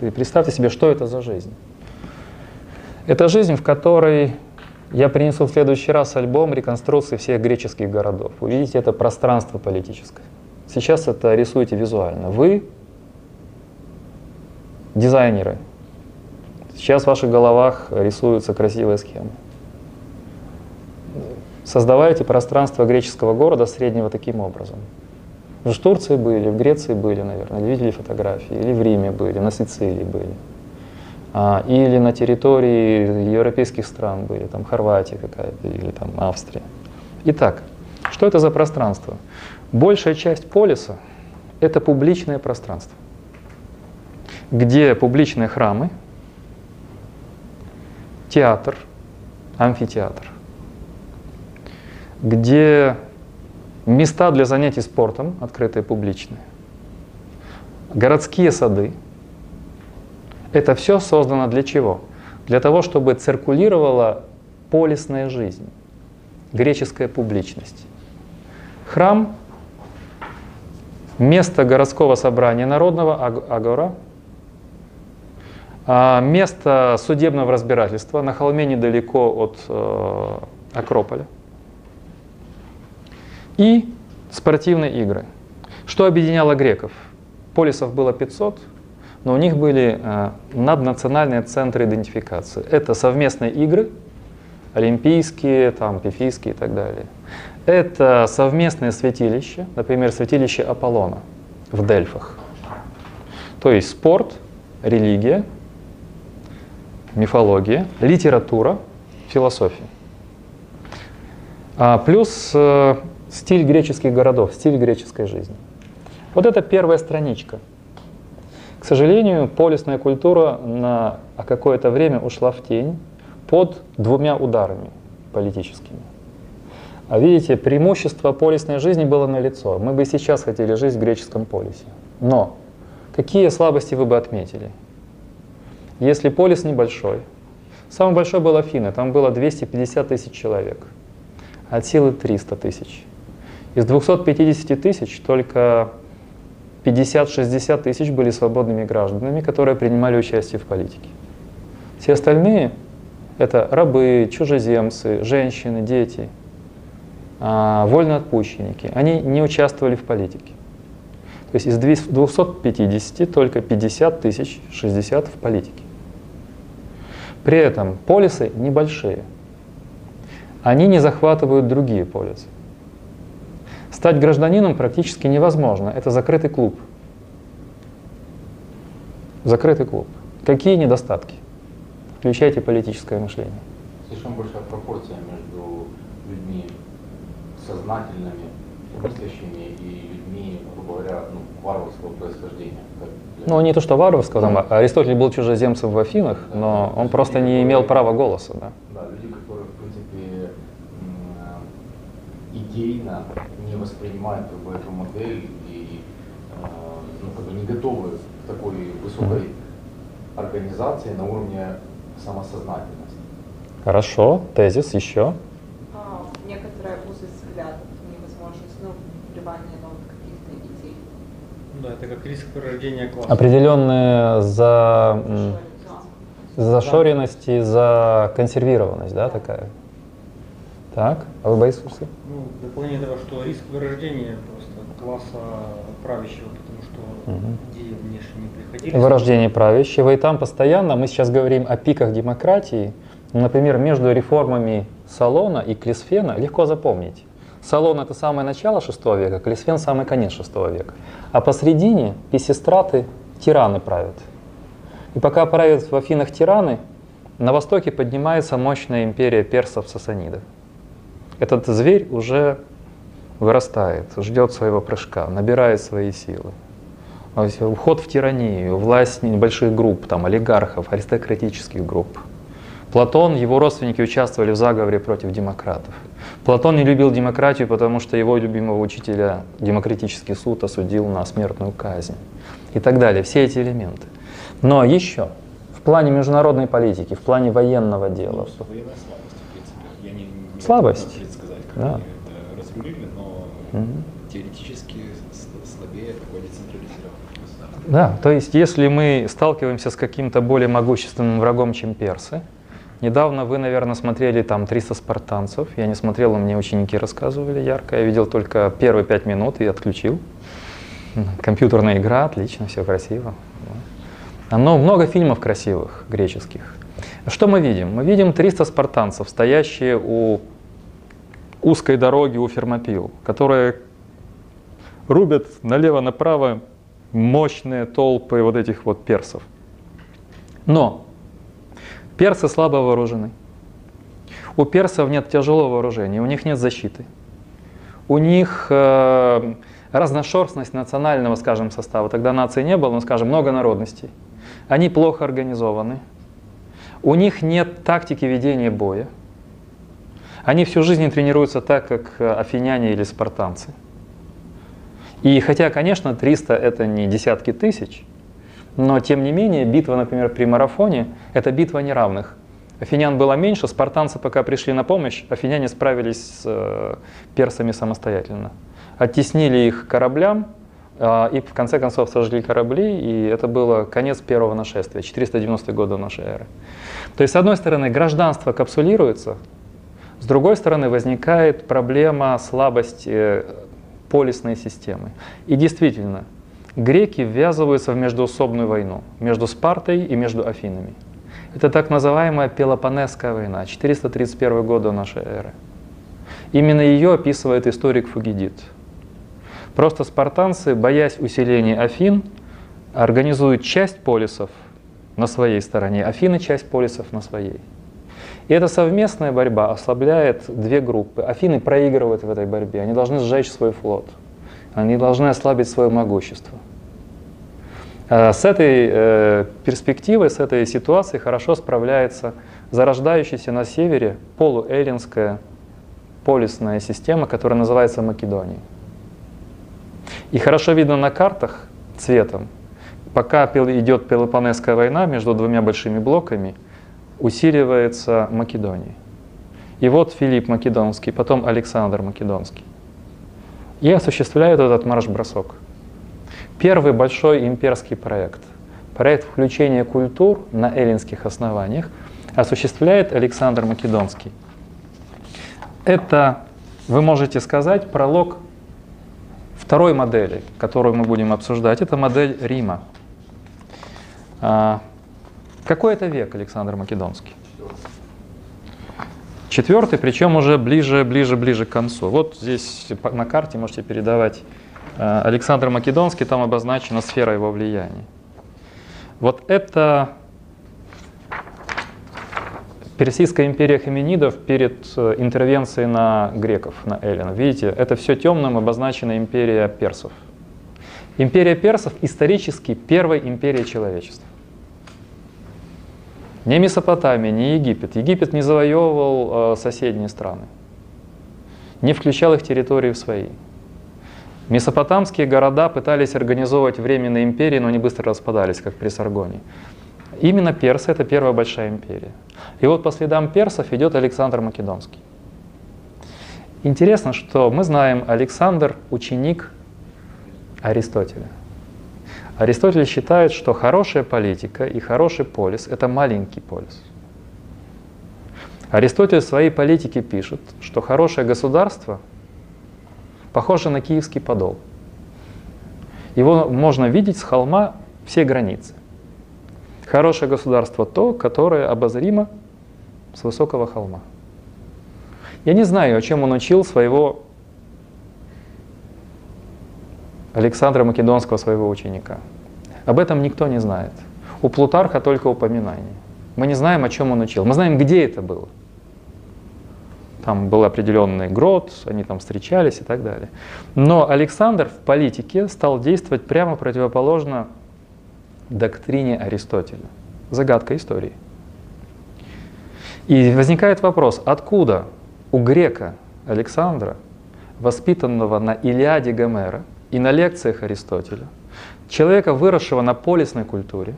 И представьте себе, что это за жизнь. Это жизнь, в которой я принесу в следующий раз альбом реконструкции всех греческих городов. Увидите это пространство политическое. Сейчас это рисуете визуально. Вы дизайнеры. Сейчас в ваших головах рисуются красивые схемы. Создавайте пространство греческого города среднего таким образом. Вы в Турции были, в Греции были, наверное, видели фотографии, или в Риме были, на Сицилии были. А, или на территории европейских стран были, там Хорватия какая-то, или там Австрия. Итак, что это за пространство? Большая часть полиса – это публичное пространство, где публичные храмы, театр, амфитеатр, где места для занятий спортом, открытые публичные, городские сады. Это все создано для чего? Для того, чтобы циркулировала полисная жизнь, греческая публичность. Храм – место городского собрания народного, агора, а место судебного разбирательства на холме недалеко от э, Акрополя. И спортивные игры. Что объединяло греков? Полисов было 500, но у них были э, наднациональные центры идентификации. Это совместные игры, олимпийские, там, пифийские и так далее. Это совместное святилище, например, святилище Аполлона в Дельфах. То есть спорт, религия – мифология, литература, философия. А плюс э, стиль греческих городов, стиль греческой жизни. Вот это первая страничка. К сожалению, полисная культура на какое-то время ушла в тень под двумя ударами политическими. А видите, преимущество полисной жизни было налицо. Мы бы сейчас хотели жить в греческом полисе. Но какие слабости вы бы отметили? Если полис небольшой, самый большой был Афины, там было 250 тысяч человек, от силы 300 тысяч. Из 250 тысяч только 50-60 тысяч были свободными гражданами, которые принимали участие в политике. Все остальные — это рабы, чужеземцы, женщины, дети, а, вольноотпущенники. Они не участвовали в политике. То есть из 250 только 50 тысяч 60 в политике. При этом полисы небольшие. Они не захватывают другие полисы. Стать гражданином практически невозможно. Это закрытый клуб. Закрытый клуб. Какие недостатки? Включайте политическое мышление. Слишком большая пропорция между людьми сознательными, мыслящими и людьми, грубо говоря, ну, варварского происхождения. Ну, не то, что варварского, там, Аристотель был чужеземцем в Афинах, но он просто не имел права голоса. Да, да люди, которые, в принципе, идейно не воспринимают как бы, эту модель и э, ну, как бы не готовы к такой высокой организации на уровне самосознательности. Хорошо, тезис еще. А, некоторая узость взглядов, невозможность, ну, вливание новых каких-то идей. Да, это как риск порождения класса. Определенные за, зашоренности, за консервированность, да, такая? Так, а вы боитесь? Ну, дополнение того, что риск вырождения просто класса правящего, потому что угу. идеи внешне не приходили. Вырождение правящего, и там постоянно, мы сейчас говорим о пиках демократии, например, между реформами Салона и Клисфена легко запомнить. Салон это самое начало VI века, Клисфен самый конец VI века. А посредине писестраты тираны правят. И пока правят в Афинах тираны, на востоке поднимается мощная империя персов-сасанидов. Этот зверь уже вырастает, ждет своего прыжка, набирает свои силы. Уход в тиранию, власть небольших групп, там, олигархов, аристократических групп. Платон, его родственники участвовали в заговоре против демократов. Платон не любил демократию, потому что его любимого учителя демократический суд осудил на смертную казнь. И так далее, все эти элементы. Но еще, в плане международной политики, в плане военного дела. Ну, слабость, да. это разрулили, но угу. теоретически слабее такой децентрализированный Да, то есть если мы сталкиваемся с каким-то более могущественным врагом, чем персы, Недавно вы, наверное, смотрели там 300 спартанцев. Я не смотрел, мне ученики рассказывали ярко. Я видел только первые пять минут и отключил. Компьютерная игра, отлично, все красиво. Но много фильмов красивых, греческих. Что мы видим? Мы видим 300 спартанцев, стоящие у узкой дороги у Фермопил, которые рубят налево-направо мощные толпы вот этих вот персов. Но Персы слабо вооружены. У персов нет тяжелого вооружения, у них нет защиты. У них э, разношерстность национального, скажем, состава. Тогда нации не было, но, скажем, много народностей. Они плохо организованы. У них нет тактики ведения боя. Они всю жизнь тренируются так, как э, афиняне или спартанцы. И хотя, конечно, 300 это не десятки тысяч, но тем не менее битва, например, при марафоне – это битва неравных. Афинян было меньше, спартанцы пока пришли на помощь, афиняне справились с э, персами самостоятельно. Оттеснили их кораблям, э, и в конце концов сожгли корабли, и это было конец первого нашествия, 490 года нашей эры. То есть, с одной стороны, гражданство капсулируется, с другой стороны, возникает проблема слабости полисной системы. И действительно, греки ввязываются в междуусобную войну между Спартой и между Афинами. Это так называемая Пелопонесская война, 431 год до нашей эры. Именно ее описывает историк Фугидид. Просто спартанцы, боясь усиления Афин, организуют часть полисов на своей стороне, Афины часть полисов на своей. И эта совместная борьба ослабляет две группы. Афины проигрывают в этой борьбе, они должны сжечь свой флот, они должны ослабить свое могущество. А с этой э, перспективой, с этой ситуацией хорошо справляется зарождающаяся на севере полуэллинская полисная система, которая называется Македонией. И хорошо видно на картах цветом, пока идет Пелопонесская война между двумя большими блоками – усиливается Македонией. И вот Филипп Македонский, потом Александр Македонский. И осуществляют этот марш-бросок. Первый большой имперский проект, проект включения культур на эллинских основаниях, осуществляет Александр Македонский. Это, вы можете сказать, пролог второй модели, которую мы будем обсуждать. Это модель Рима. Какой это век Александр Македонский? Четвертый, причем уже ближе, ближе, ближе к концу. Вот здесь на карте можете передавать э, Александр Македонский, там обозначена сфера его влияния. Вот это Персидская империя Хаминидов перед э, интервенцией на греков, на эллин. Видите, это все темным обозначена империя персов. Империя персов исторически первая империя человечества. Не Месопотамия, не Египет. Египет не завоевывал э, соседние страны, не включал их территории в свои. Месопотамские города пытались организовывать временные империи, но они быстро распадались, как при Саргоне. Именно персы — это первая большая империя. И вот по следам персов идет Александр Македонский. Интересно, что мы знаем, Александр — ученик Аристотеля. Аристотель считает, что хорошая политика и хороший полис – это маленький полис. Аристотель в своей политике пишет, что хорошее государство похоже на киевский подол. Его можно видеть с холма все границы. Хорошее государство то, которое обозримо с высокого холма. Я не знаю, о чем он учил своего Александра Македонского, своего ученика. Об этом никто не знает. У Плутарха только упоминание. Мы не знаем, о чем он учил. Мы знаем, где это было. Там был определенный грот, они там встречались и так далее. Но Александр в политике стал действовать прямо противоположно доктрине Аристотеля. Загадка истории. И возникает вопрос, откуда у грека Александра, воспитанного на Илиаде Гомера – и на лекциях Аристотеля, человека, выросшего на полисной культуре,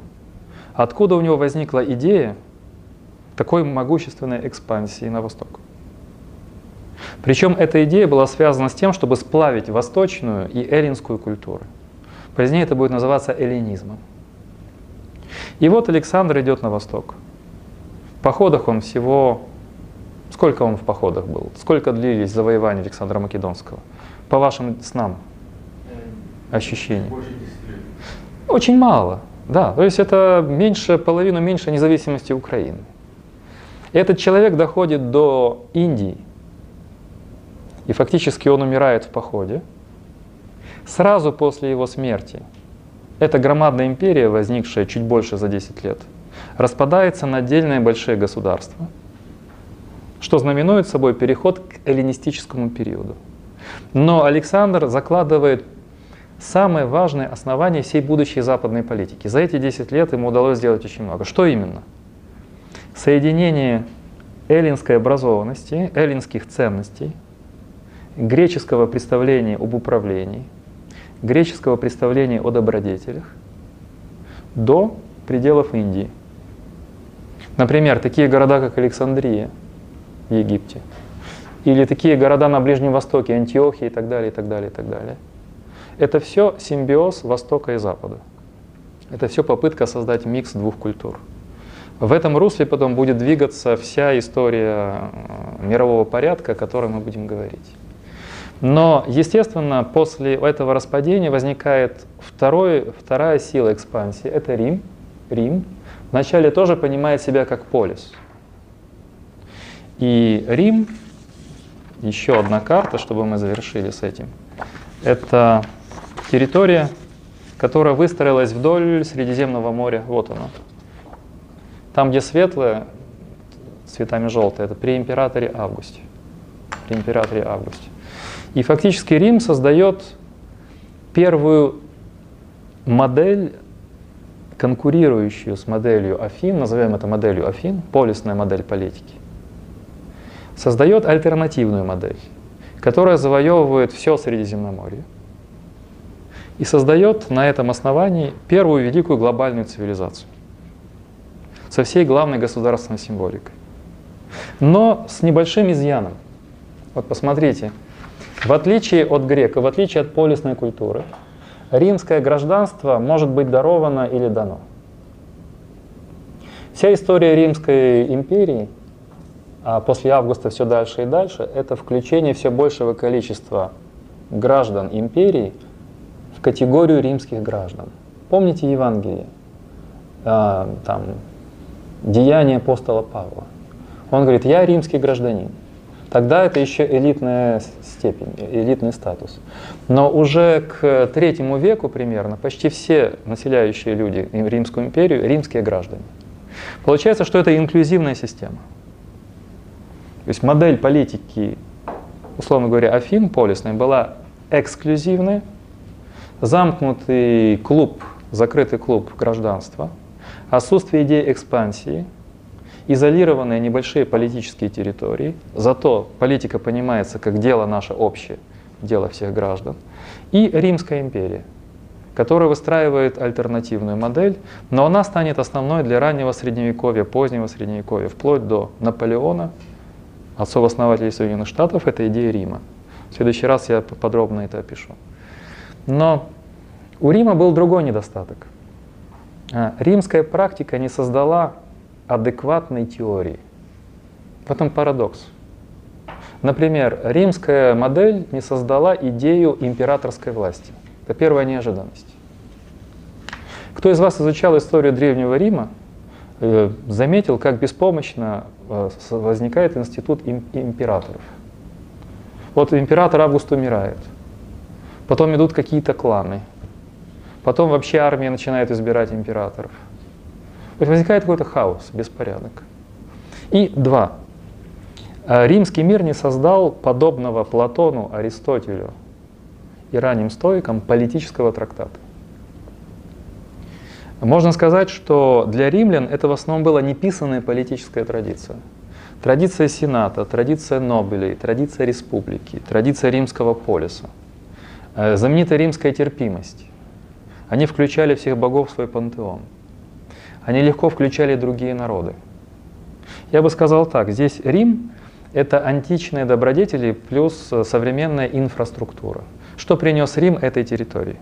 откуда у него возникла идея такой могущественной экспансии на восток. Причем эта идея была связана с тем, чтобы сплавить восточную и эллинскую культуры. Позднее это будет называться эллинизмом. И вот Александр идет на восток. В походах он всего... Сколько он в походах был? Сколько длились завоевания Александра Македонского? По вашим снам, ощущений? Очень мало, да. То есть это меньше, половину меньше независимости Украины. Этот человек доходит до Индии, и фактически он умирает в походе. Сразу после его смерти эта громадная империя, возникшая чуть больше за 10 лет, распадается на отдельные большие государства. что знаменует собой переход к эллинистическому периоду. Но Александр закладывает самое важное основание всей будущей западной политики. За эти 10 лет ему удалось сделать очень много. Что именно? Соединение эллинской образованности, эллинских ценностей, греческого представления об управлении, греческого представления о добродетелях до пределов Индии. Например, такие города, как Александрия в Египте, или такие города на Ближнем Востоке, Антиохия и так далее, и так далее, и так далее. Это все симбиоз Востока и Запада. Это все попытка создать микс двух культур. В этом русле потом будет двигаться вся история э, мирового порядка, о которой мы будем говорить. Но, естественно, после этого распадения возникает второй, вторая сила экспансии. Это Рим. Рим вначале тоже понимает себя как полис. И Рим, еще одна карта, чтобы мы завершили с этим, это территория, которая выстроилась вдоль Средиземного моря. Вот она. Там, где светлое, цветами желтое, это при императоре Августе. При императоре Августе. И фактически Рим создает первую модель, конкурирующую с моделью Афин, назовем это моделью Афин, полисная модель политики, создает альтернативную модель, которая завоевывает все Средиземноморье и создает на этом основании первую великую глобальную цивилизацию со всей главной государственной символикой. Но с небольшим изъяном. Вот посмотрите, в отличие от грека, в отличие от полисной культуры, римское гражданство может быть даровано или дано. Вся история Римской империи, а после августа все дальше и дальше, это включение все большего количества граждан империи в категорию римских граждан. Помните Евангелие, а, там, деяния апостола Павла. Он говорит, я римский гражданин. Тогда это еще элитная степень, элитный статус. Но уже к третьему веку примерно почти все населяющие люди Римскую империю римские граждане. Получается, что это инклюзивная система. То есть модель политики, условно говоря, Афин полисной была эксклюзивная, замкнутый клуб, закрытый клуб гражданства, отсутствие идеи экспансии – изолированные небольшие политические территории, зато политика понимается как дело наше общее, дело всех граждан, и Римская империя, которая выстраивает альтернативную модель, но она станет основной для раннего средневековья, позднего средневековья, вплоть до Наполеона, отцов-основателей Соединенных Штатов, это идея Рима. В следующий раз я подробно это опишу. Но у Рима был другой недостаток. А, римская практика не создала адекватной теории. В этом парадокс. Например, римская модель не создала идею императорской власти. Это первая неожиданность. Кто из вас изучал историю Древнего Рима, э, заметил, как беспомощно э, возникает институт императоров. Вот император Август умирает, потом идут какие-то кланы, потом вообще армия начинает избирать императоров – возникает какой-то хаос, беспорядок. И два. А, римский мир не создал подобного Платону, Аристотелю и ранним стоикам политического трактата. Можно сказать, что для римлян это в основном была неписанная политическая традиция. Традиция Сената, традиция Нобелей, традиция республики, традиция римского полиса, э, знаменитая римская терпимость. Они включали всех богов в свой пантеон – они легко включали другие народы. Я бы сказал так, здесь Рим – это античные добродетели плюс э, современная инфраструктура. Что принес Рим этой территории?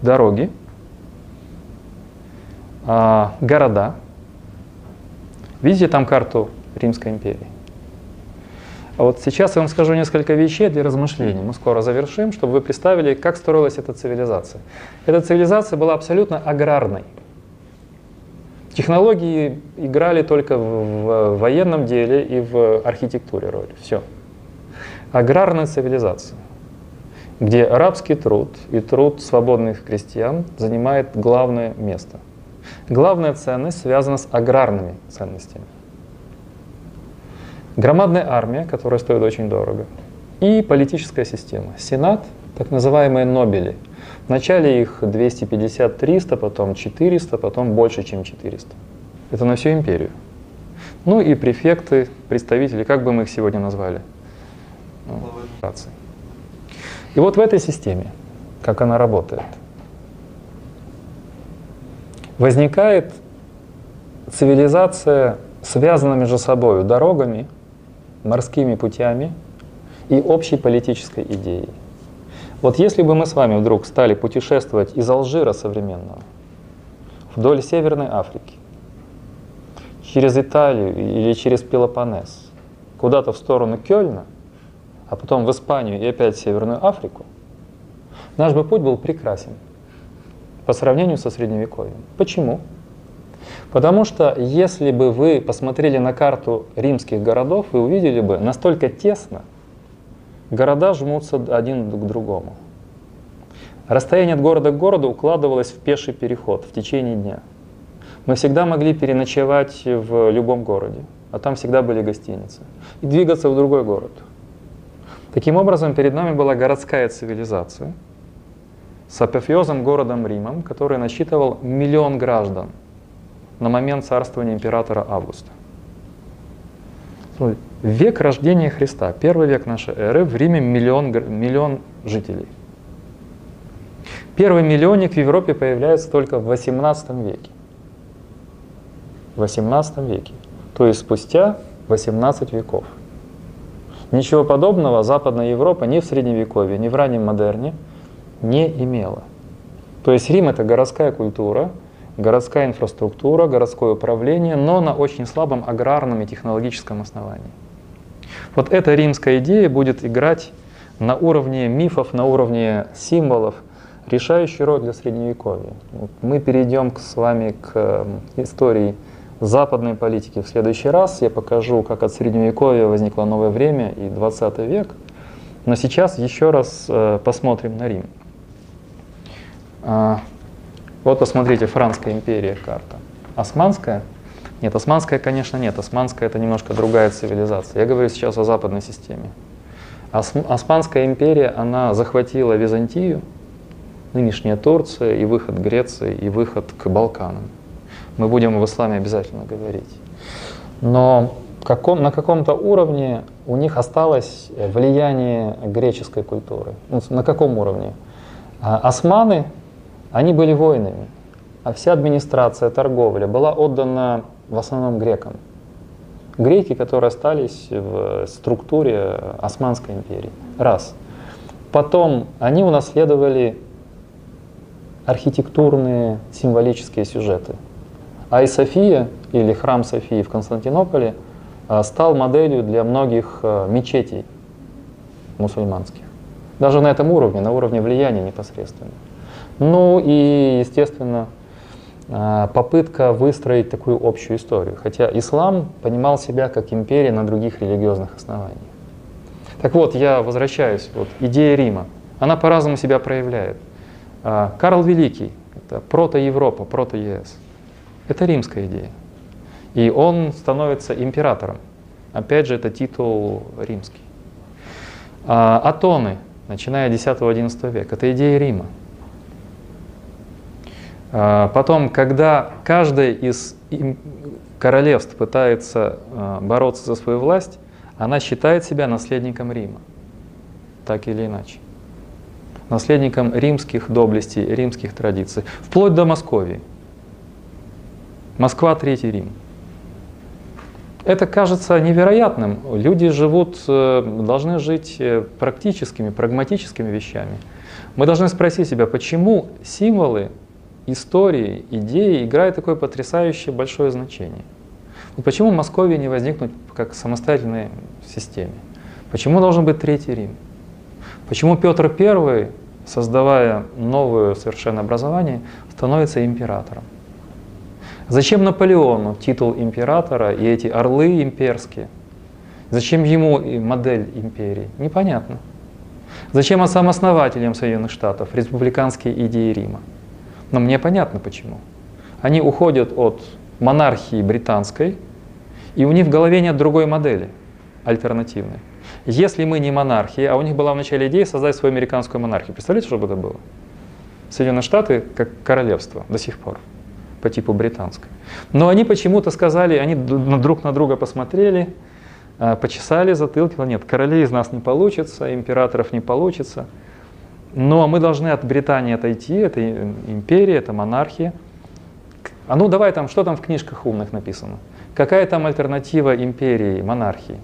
Дороги, а, города. Видите там карту Римской империи? А вот сейчас я вам скажу несколько вещей для размышлений. Мы скоро завершим, чтобы вы представили, как строилась эта цивилизация. Эта цивилизация была абсолютно аграрной. Технологии играли только в военном деле и в архитектуре роль. Все. Аграрная цивилизация, где арабский труд и труд свободных крестьян занимает главное место. Главная ценность связана с аграрными ценностями. Громадная армия, которая стоит очень дорого, и политическая система. Сенат, так называемые Нобели. Вначале их 250-300, потом 400, потом больше, чем 400. Это на всю империю. Ну и префекты, представители, как бы мы их сегодня назвали? Ну, И вот в этой системе, как она работает, возникает цивилизация, связана между собой дорогами, морскими путями и общей политической идеей. Вот если бы мы с вами вдруг стали путешествовать из Алжира современного вдоль Северной Африки, через Италию или через Пелопоннес, куда-то в сторону Кёльна, а потом в Испанию и опять в Северную Африку, наш бы путь был прекрасен по сравнению со Средневековьем. Почему? Потому что если бы вы посмотрели на карту римских городов, вы увидели бы настолько тесно, города жмутся один к другому. Расстояние от города к городу укладывалось в пеший переход в течение дня. Мы всегда могли переночевать в любом городе, а там всегда были гостиницы, и двигаться в другой город. Таким образом, перед нами была городская цивилизация с апофеозом городом Римом, который насчитывал миллион граждан – на момент царствования императора Августа. Век рождения Христа, первый век нашей эры, в Риме миллион, миллион жителей. Первый миллионник в Европе появляется только в 18 веке. В 18 веке. То есть спустя 18 веков. Ничего подобного Западная Европа ни в Средневековье, ни в раннем модерне не имела. То есть Рим это городская культура, городская инфраструктура, городское управление, но на очень слабом аграрном и технологическом основании. Вот эта римская идея будет играть на уровне мифов, на уровне символов решающую роль для Средневековья. Мы перейдем с вами к истории западной политики в следующий раз. Я покажу, как от Средневековья возникло новое время и 20 век. Но сейчас еще раз э, посмотрим на Рим. Вот посмотрите, Франская империя карта. Османская? Нет, османская, конечно, нет. Османская это немножко другая цивилизация. Я говорю сейчас о западной системе. Османская империя, она захватила Византию, нынешняя Турция, и выход Греции, и выход к Балканам. Мы будем об исламе обязательно говорить. Но каком, на каком-то уровне у них осталось влияние греческой культуры. Ну, на каком уровне? А османы они были воинами, а вся администрация, торговля была отдана в основном грекам. Греки, которые остались в структуре Османской империи. Раз. Потом они унаследовали архитектурные символические сюжеты. А и София, или храм Софии в Константинополе, а, стал моделью для многих а, мечетей мусульманских. Даже на этом уровне, на уровне влияния непосредственно. Ну и, естественно, а, попытка выстроить такую общую историю. Хотя ислам понимал себя как империя на других религиозных основаниях. Так вот, я возвращаюсь, вот идея Рима, она по-разному себя проявляет. А, Карл Великий, это прото-Европа, прото-ЕС, это римская идея. И он становится императором. Опять же, это титул римский. А, Атоны, начиная 10-11 века, это идея Рима. А, потом, когда каждое из королевств пытается а, бороться за свою власть, она считает себя наследником Рима, так или иначе. Наследником римских доблестей, римских традиций, вплоть до Московии. Москва – Третий Рим. Это кажется невероятным. Люди живут, э, должны жить э, практическими, прагматическими вещами. Мы должны спросить себя, почему символы истории, идеи играет такое потрясающее большое значение. Вот почему Московия не возникнуть как самостоятельной системе? Почему должен быть Третий Рим? Почему Петр I, создавая новое совершенно образование, становится императором? Зачем Наполеону титул императора и эти орлы имперские? Зачем ему модель империи? Непонятно. Зачем он сам основателем Соединенных Штатов, республиканские идеи Рима? Но мне понятно почему. Они уходят от монархии британской, и у них в голове нет другой модели. альтернативные. Если мы не монархия, а у них была в начале идея создать свою американскую монархию. Представляете, что бы это было? Соединенные Штаты как королевство до сих пор по типу британской. Но они почему-то сказали, они друг на друга посмотрели, а, почесали затылки, нет, королей из нас не получится, императоров не получится. Но мы должны от Британии отойти, это империя, это монархия. А ну давай там, что там в книжках умных написано? Какая там альтернатива империи, монархии?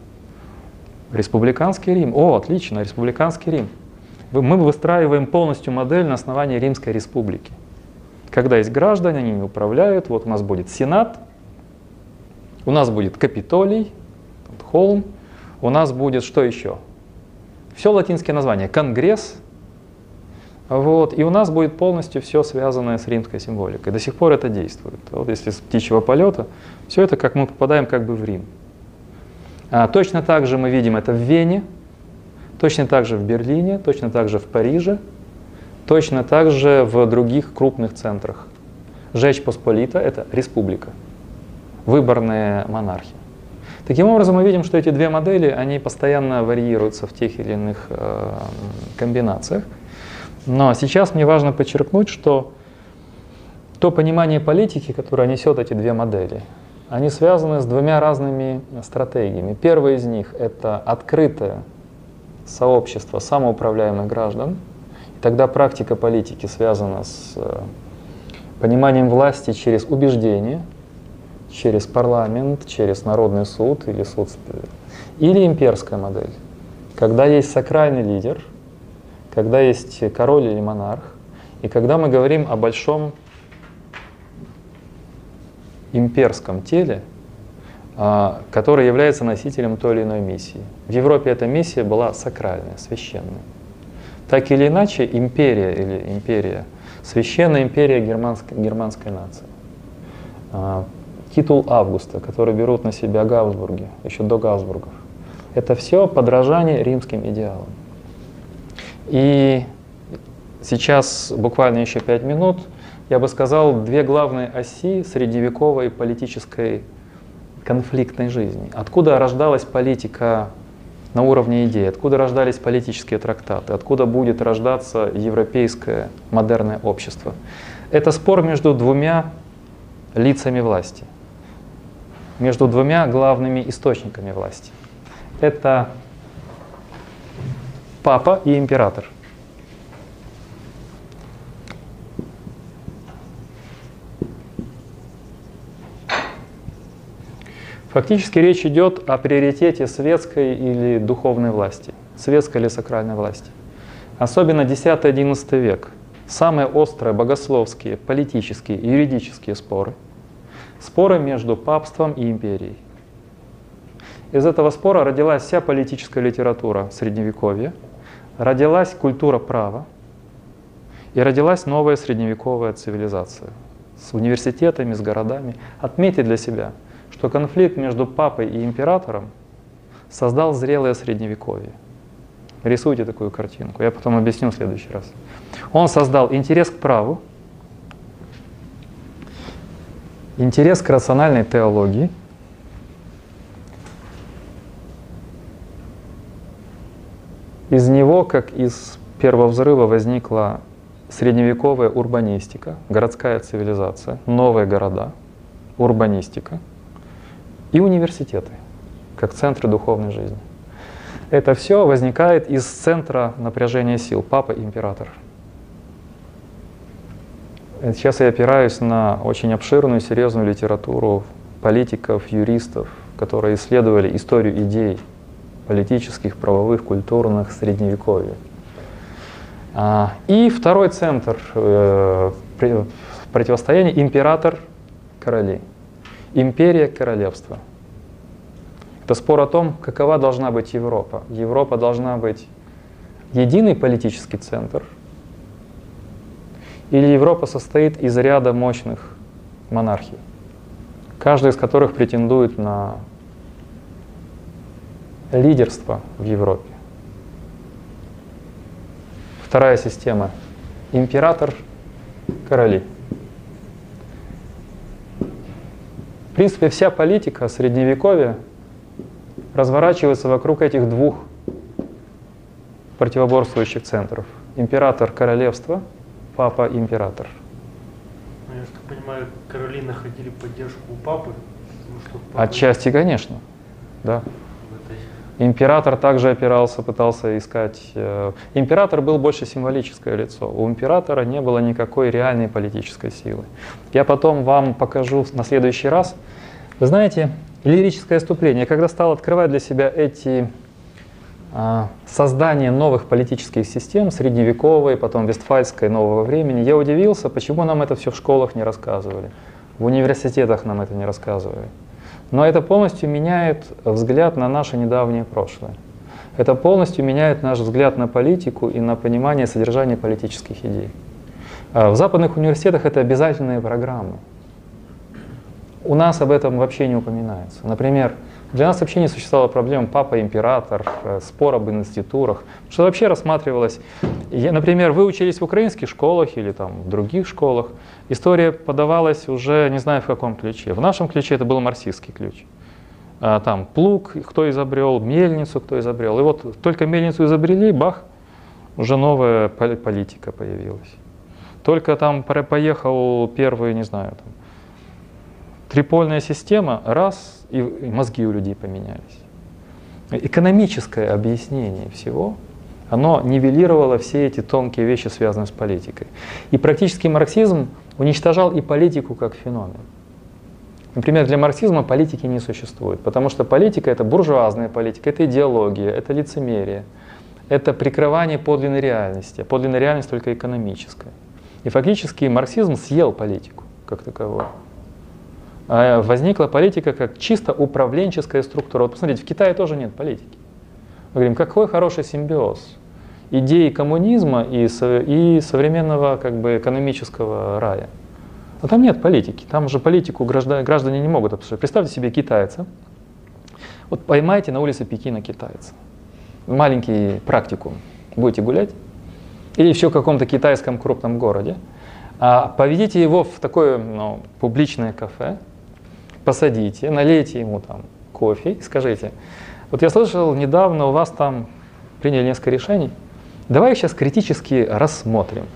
Республиканский Рим. О, отлично, республиканский Рим. Мы выстраиваем полностью модель на основании Римской республики. Когда есть граждане, они не управляют, вот у нас будет Сенат, у нас будет Капитолий, холм, у нас будет что еще? Все латинские названия. Конгресс, вот, и у нас будет полностью все связанное с римской символикой. До сих пор это действует. Вот если с птичьего полета, все это как мы попадаем как бы в Рим. А, точно так же мы видим это в Вене, точно так же в Берлине, точно так же в Париже, точно так же в других крупных центрах. Жечь Посполита – это республика, выборная монархия. Таким образом, мы видим, что эти две модели, они постоянно варьируются в тех или иных э, комбинациях. Но сейчас мне важно подчеркнуть, что то понимание политики, которое несет эти две модели, они связаны с двумя разными стратегиями. Первая из них — это открытое сообщество самоуправляемых граждан. И тогда практика политики связана с э, пониманием власти через убеждение — через парламент, через народный суд или суд, или имперская модель, когда есть сакральный лидер, когда есть король или монарх, и когда мы говорим о большом имперском теле, а, который является носителем той или иной миссии. В Европе эта миссия была сакральная, священная. Так или иначе, империя или империя, священная империя германской, германской нации. А, титул Августа, который берут на себя Габсбурги, еще до Габсбургов. Это все подражание римским идеалам. И сейчас, буквально еще пять минут, я бы сказал, две главные оси средневековой политической конфликтной жизни. Откуда рождалась политика на уровне идей, откуда рождались политические трактаты, откуда будет рождаться европейское модерное общество. Это спор между двумя лицами власти – между двумя главными источниками власти. Это папа и император. Фактически речь идет о приоритете светской или духовной власти, светской или сакральной власти. Особенно 10-11 век. Самые острые богословские, политические и юридические споры – споры между папством и империей. Из этого спора родилась вся политическая литература Средневековья, родилась культура права и родилась новая средневековая цивилизация с университетами, с городами. Отметьте для себя, что конфликт между папой и императором создал зрелое средневековье. Рисуйте такую картинку, я потом объясню в следующий раз. Он создал интерес к праву, интерес к рациональной теологии, из него, как из первого взрыва, возникла средневековая урбанистика, городская цивилизация, новые города, урбанистика и университеты, как центры духовной жизни. Это все возникает из центра напряжения сил, папа и император – Сейчас я опираюсь на очень обширную, серьезную литературу политиков, юристов, которые исследовали историю идей политических, правовых, культурных, средневековья. А, и второй центр э, противостояния – император-короли. Империя королевства. Это спор о том, какова должна быть Европа. Европа должна быть единый политический центр – или Европа состоит из ряда мощных монархий, каждая из которых претендует на лидерство в Европе. Вторая система – император, короли. В принципе, вся политика Средневековья разворачивается вокруг этих двух противоборствующих центров. Император королевства, папа император. Ну, я что понимаю, короли находили поддержку у папы. потому что папа Отчасти, конечно. Да. Император также опирался, пытался искать. э, Император был больше символическое лицо. У императора не было никакой реальной политической силы. Я потом вам покажу на следующий раз. Вы знаете, лирическое отступление. Я когда стал открывать для себя эти а, создание новых политических систем, средневековой, потом вестфальской, нового времени, я удивился, почему нам это все в школах не рассказывали, в университетах нам это не рассказывали. Но это полностью меняет взгляд на наше недавнее прошлое. Это полностью меняет наш взгляд на политику и на понимание содержания политических идей. А В западных университетах это обязательные программы. У нас об этом вообще не упоминается. Например, для нас вообще не существовала проблема папа-император, э, спор об институтах, что вообще рассматривалось. Например, вы учились в украинских школах или там в других школах, история подавалась уже не знаю в каком ключе. В нашем ключе это был марксистский ключ. А, Там плуг, кто изобрел, мельницу, кто изобрел. И вот только мельницу изобрели, бах, уже новая пол- политика появилась. Только там поехал первый, не знаю, там, трипольная система, раз, и мозги у людей поменялись. Экономическое объяснение всего, оно нивелировало все эти тонкие вещи, связанные с политикой. И практически марксизм уничтожал и политику как феномен. Например, для марксизма политики не существует, потому что политика это буржуазная политика, это идеология, это лицемерие, это прикрывание подлинной реальности, а подлинная реальность только экономическая. И фактически марксизм съел политику как таковую. А возникла политика как чисто управленческая структура. Вот посмотрите, в Китае тоже нет политики. Мы говорим, какой хороший симбиоз идеи коммунизма и, и современного как бы, экономического рая. Но там нет политики, там уже политику граждане, граждане не могут обсуждать. Представьте себе китайца, вот поймайте на улице Пекина китайца, маленький практикум, будете гулять, или еще в каком-то китайском крупном городе, а поведите его в такое ну, публичное кафе, посадите, налейте ему там кофе и скажите, вот я слышал, недавно у вас там приняли несколько решений, давай сейчас критически рассмотрим.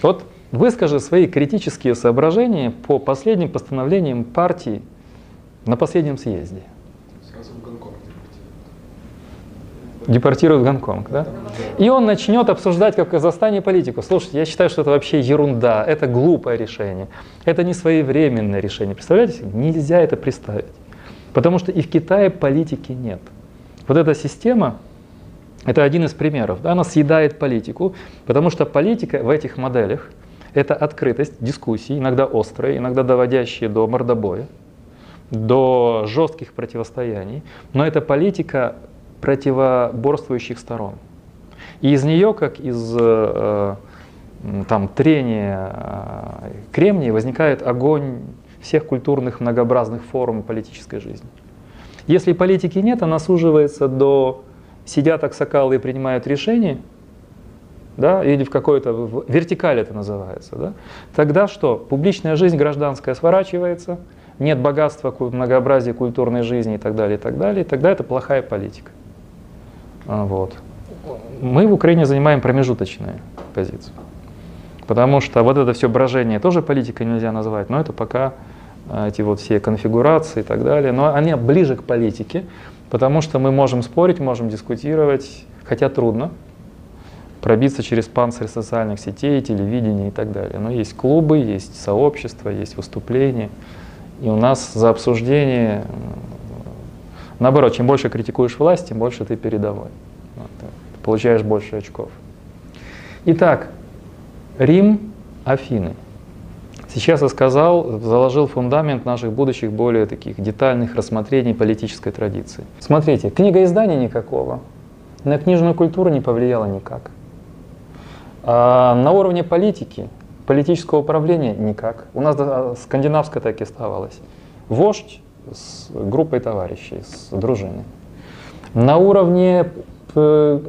Вот выскажи свои критические соображения по последним постановлениям партии на последнем съезде. Сразу в Гонконг Депортируют в Гонконг, да? И он начнет обсуждать, как в Казахстане, политику. Слушайте, я считаю, что это вообще ерунда, это глупое решение, это не своевременное решение. Представляете? Нельзя это представить. Потому что и в Китае политики нет. Вот эта система, это один из примеров, да, она съедает политику, потому что политика в этих моделях – это открытость дискуссий, иногда острые, иногда доводящие до мордобоя, до жестких противостояний, но это политика противоборствующих сторон. И из нее, как из э, там, трения э, кремния, возникает огонь всех культурных многообразных форм политической жизни. Если политики нет, она суживается до сидят аксакалы и принимают решения, да, или в какой-то вертикаль это называется, да, тогда что? Публичная жизнь гражданская сворачивается, нет богатства, многообразия культурной жизни и так далее, и так далее, и тогда это плохая политика. А, Вот. Мы в Украине занимаем промежуточную позицию. Потому что вот это все брожение тоже политикой нельзя назвать, но это пока а, эти вот все конфигурации и так далее. Но они ближе к политике, потому что мы можем спорить, можем дискутировать, хотя трудно пробиться через панцирь социальных сетей, телевидения и так далее. Но есть клубы, есть сообщества, есть выступления. И у нас за обсуждение, наоборот, чем больше критикуешь власть, тем больше ты передовой. Вот так. Получаешь больше очков. Итак, Рим, Афины. Сейчас я сказал, заложил фундамент наших будущих более таких детальных рассмотрений политической традиции. Смотрите, книгоиздания никакого, на книжную культуру не повлияло никак. А на уровне политики, политического управления никак. У нас да, скандинавское так и оставалось. Вождь с группой товарищей, с дружиной. На уровне, э,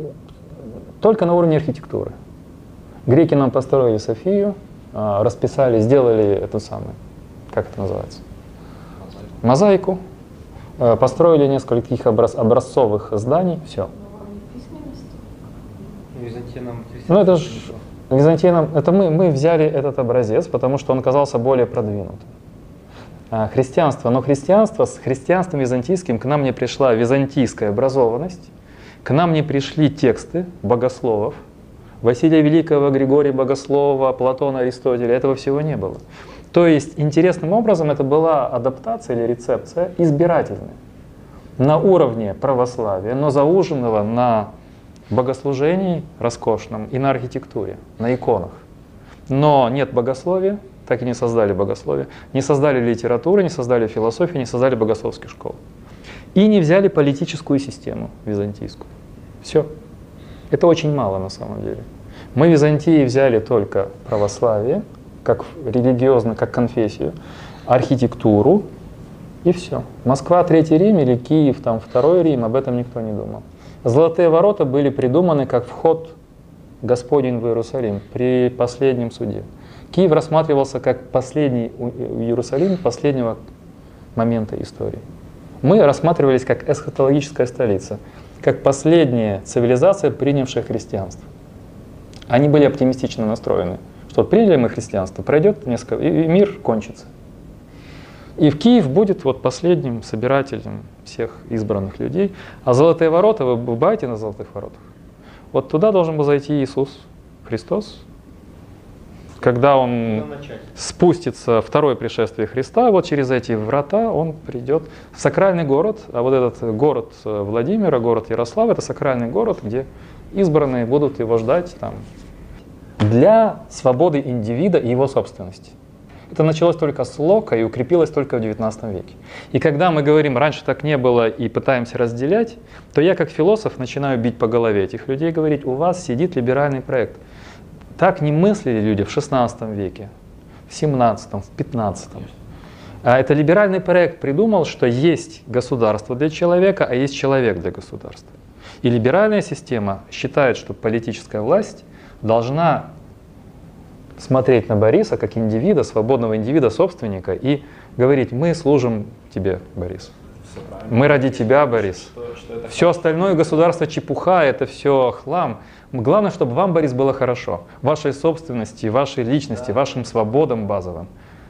только на уровне архитектуры. Греки нам построили Софию, а, расписали, сделали эту самую, как это называется? Мозаику. Э, Построили нескольких образ- образцовых зданий, все. Ну это же христианство Византийном, это мы, мы взяли этот образец, потому что он казался более продвинутым. А, Христианство, но христианство, с христианством византийским к нам не пришла византийская образованность, к нам не пришли тексты богословов, Василия Великого, Григория Богослова, Платона, Аристотеля, этого всего не было. То есть интересным образом это была адаптация или рецепция избирательная на уровне православия, но зауженного на богослужении роскошном и на архитектуре, на иконах. Но нет богословия, так и не создали богословие, не создали литературы, не создали философии, не создали богословских школ. И не взяли политическую систему византийскую. Все. Это очень мало на самом деле. Мы в Византии взяли только православие, как религиозно, как конфессию, архитектуру и все. Москва, Третий Рим или Киев, там Второй Рим, об этом никто не думал. Золотые ворота были придуманы как вход Господень в Иерусалим при последнем суде. Киев рассматривался как последний у- Иерусалим последнего момента истории. Мы рассматривались как эсхатологическая столица, как последняя цивилизация, принявшая христианство. Они были оптимистично настроены, что приняли мы христианство, пройдет несколько, и мир кончится. И в Киев будет вот последним собирателем всех избранных людей. А золотые ворота, вы бываете на золотых воротах? Вот туда должен был зайти Иисус Христос, когда Он спустится второе пришествие Христа, вот через эти врата он придет в сакральный город, а вот этот город э, Владимира, город Ярослав, это сакральный город, где избранные будут его ждать там для свободы индивида и его собственности. Это началось только с Лока и укрепилось только в XIX веке. И когда мы говорим, раньше так не было и пытаемся разделять, то я как философ начинаю бить по голове этих людей и говорить, у вас сидит либеральный проект. Так не мыслили люди в XVI веке, в XVII, в XV. А это либеральный проект придумал, что есть государство для человека, а есть человек для государства. И либеральная система считает, что политическая власть должна смотреть на Бориса как индивида, свободного индивида, собственника, и говорить, мы служим тебе, Борис. Мы ради тебя, Борис. Что, что это Все остальное государство чепуха, это все хлам. Главное, чтобы вам, Борис, было хорошо. Вашей собственности, вашей личности, вашим свободам базовым.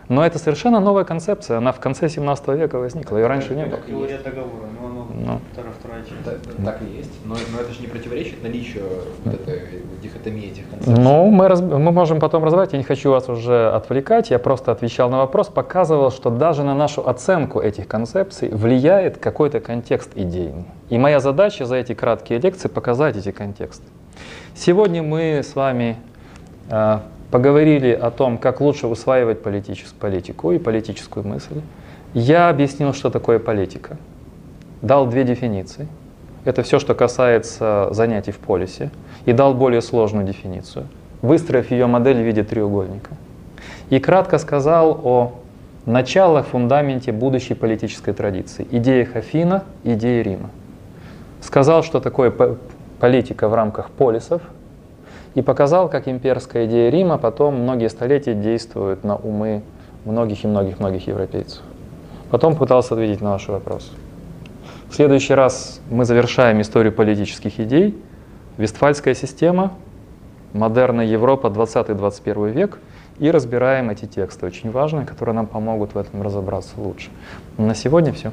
Но это совершенно новая концепция. Она в конце 17 века возникла. Ее раньше не было. Как теория договора, но оно Ну. вторая, вторая часть. Так, так и есть. Но, но это же не противоречит наличию вот этой дихотомии этих концепций. Ну, мы, раз- мы можем потом развивать. Я не хочу вас уже отвлекать. Я просто отвечал на вопрос, показывал, что даже на нашу оценку этих концепций влияет какой-то контекст идейный. И моя задача за эти краткие лекции показать эти контексты. Сегодня мы с вами э, поговорили о том, как лучше усваивать политичес- политику и политическую мысль. Я объяснил, что такое политика. Дал две дефиниции. Это все, что касается занятий в полисе. И дал более сложную дефиницию, выстроив ее модель в виде треугольника. И кратко сказал о началах, фундаменте будущей политической традиции. Идеях Афина, идеи Рима. Сказал, что такое по- политика в рамках полисов, и показал, как имперская идея Рима потом многие столетия действует на умы многих и многих-многих европейцев. Потом пытался ответить на ваши вопросы. В следующий раз мы завершаем историю политических идей. Вестфальская система, модерная Европа, 20-21 век. И разбираем эти тексты, очень важные, которые нам помогут в этом разобраться лучше. На сегодня все.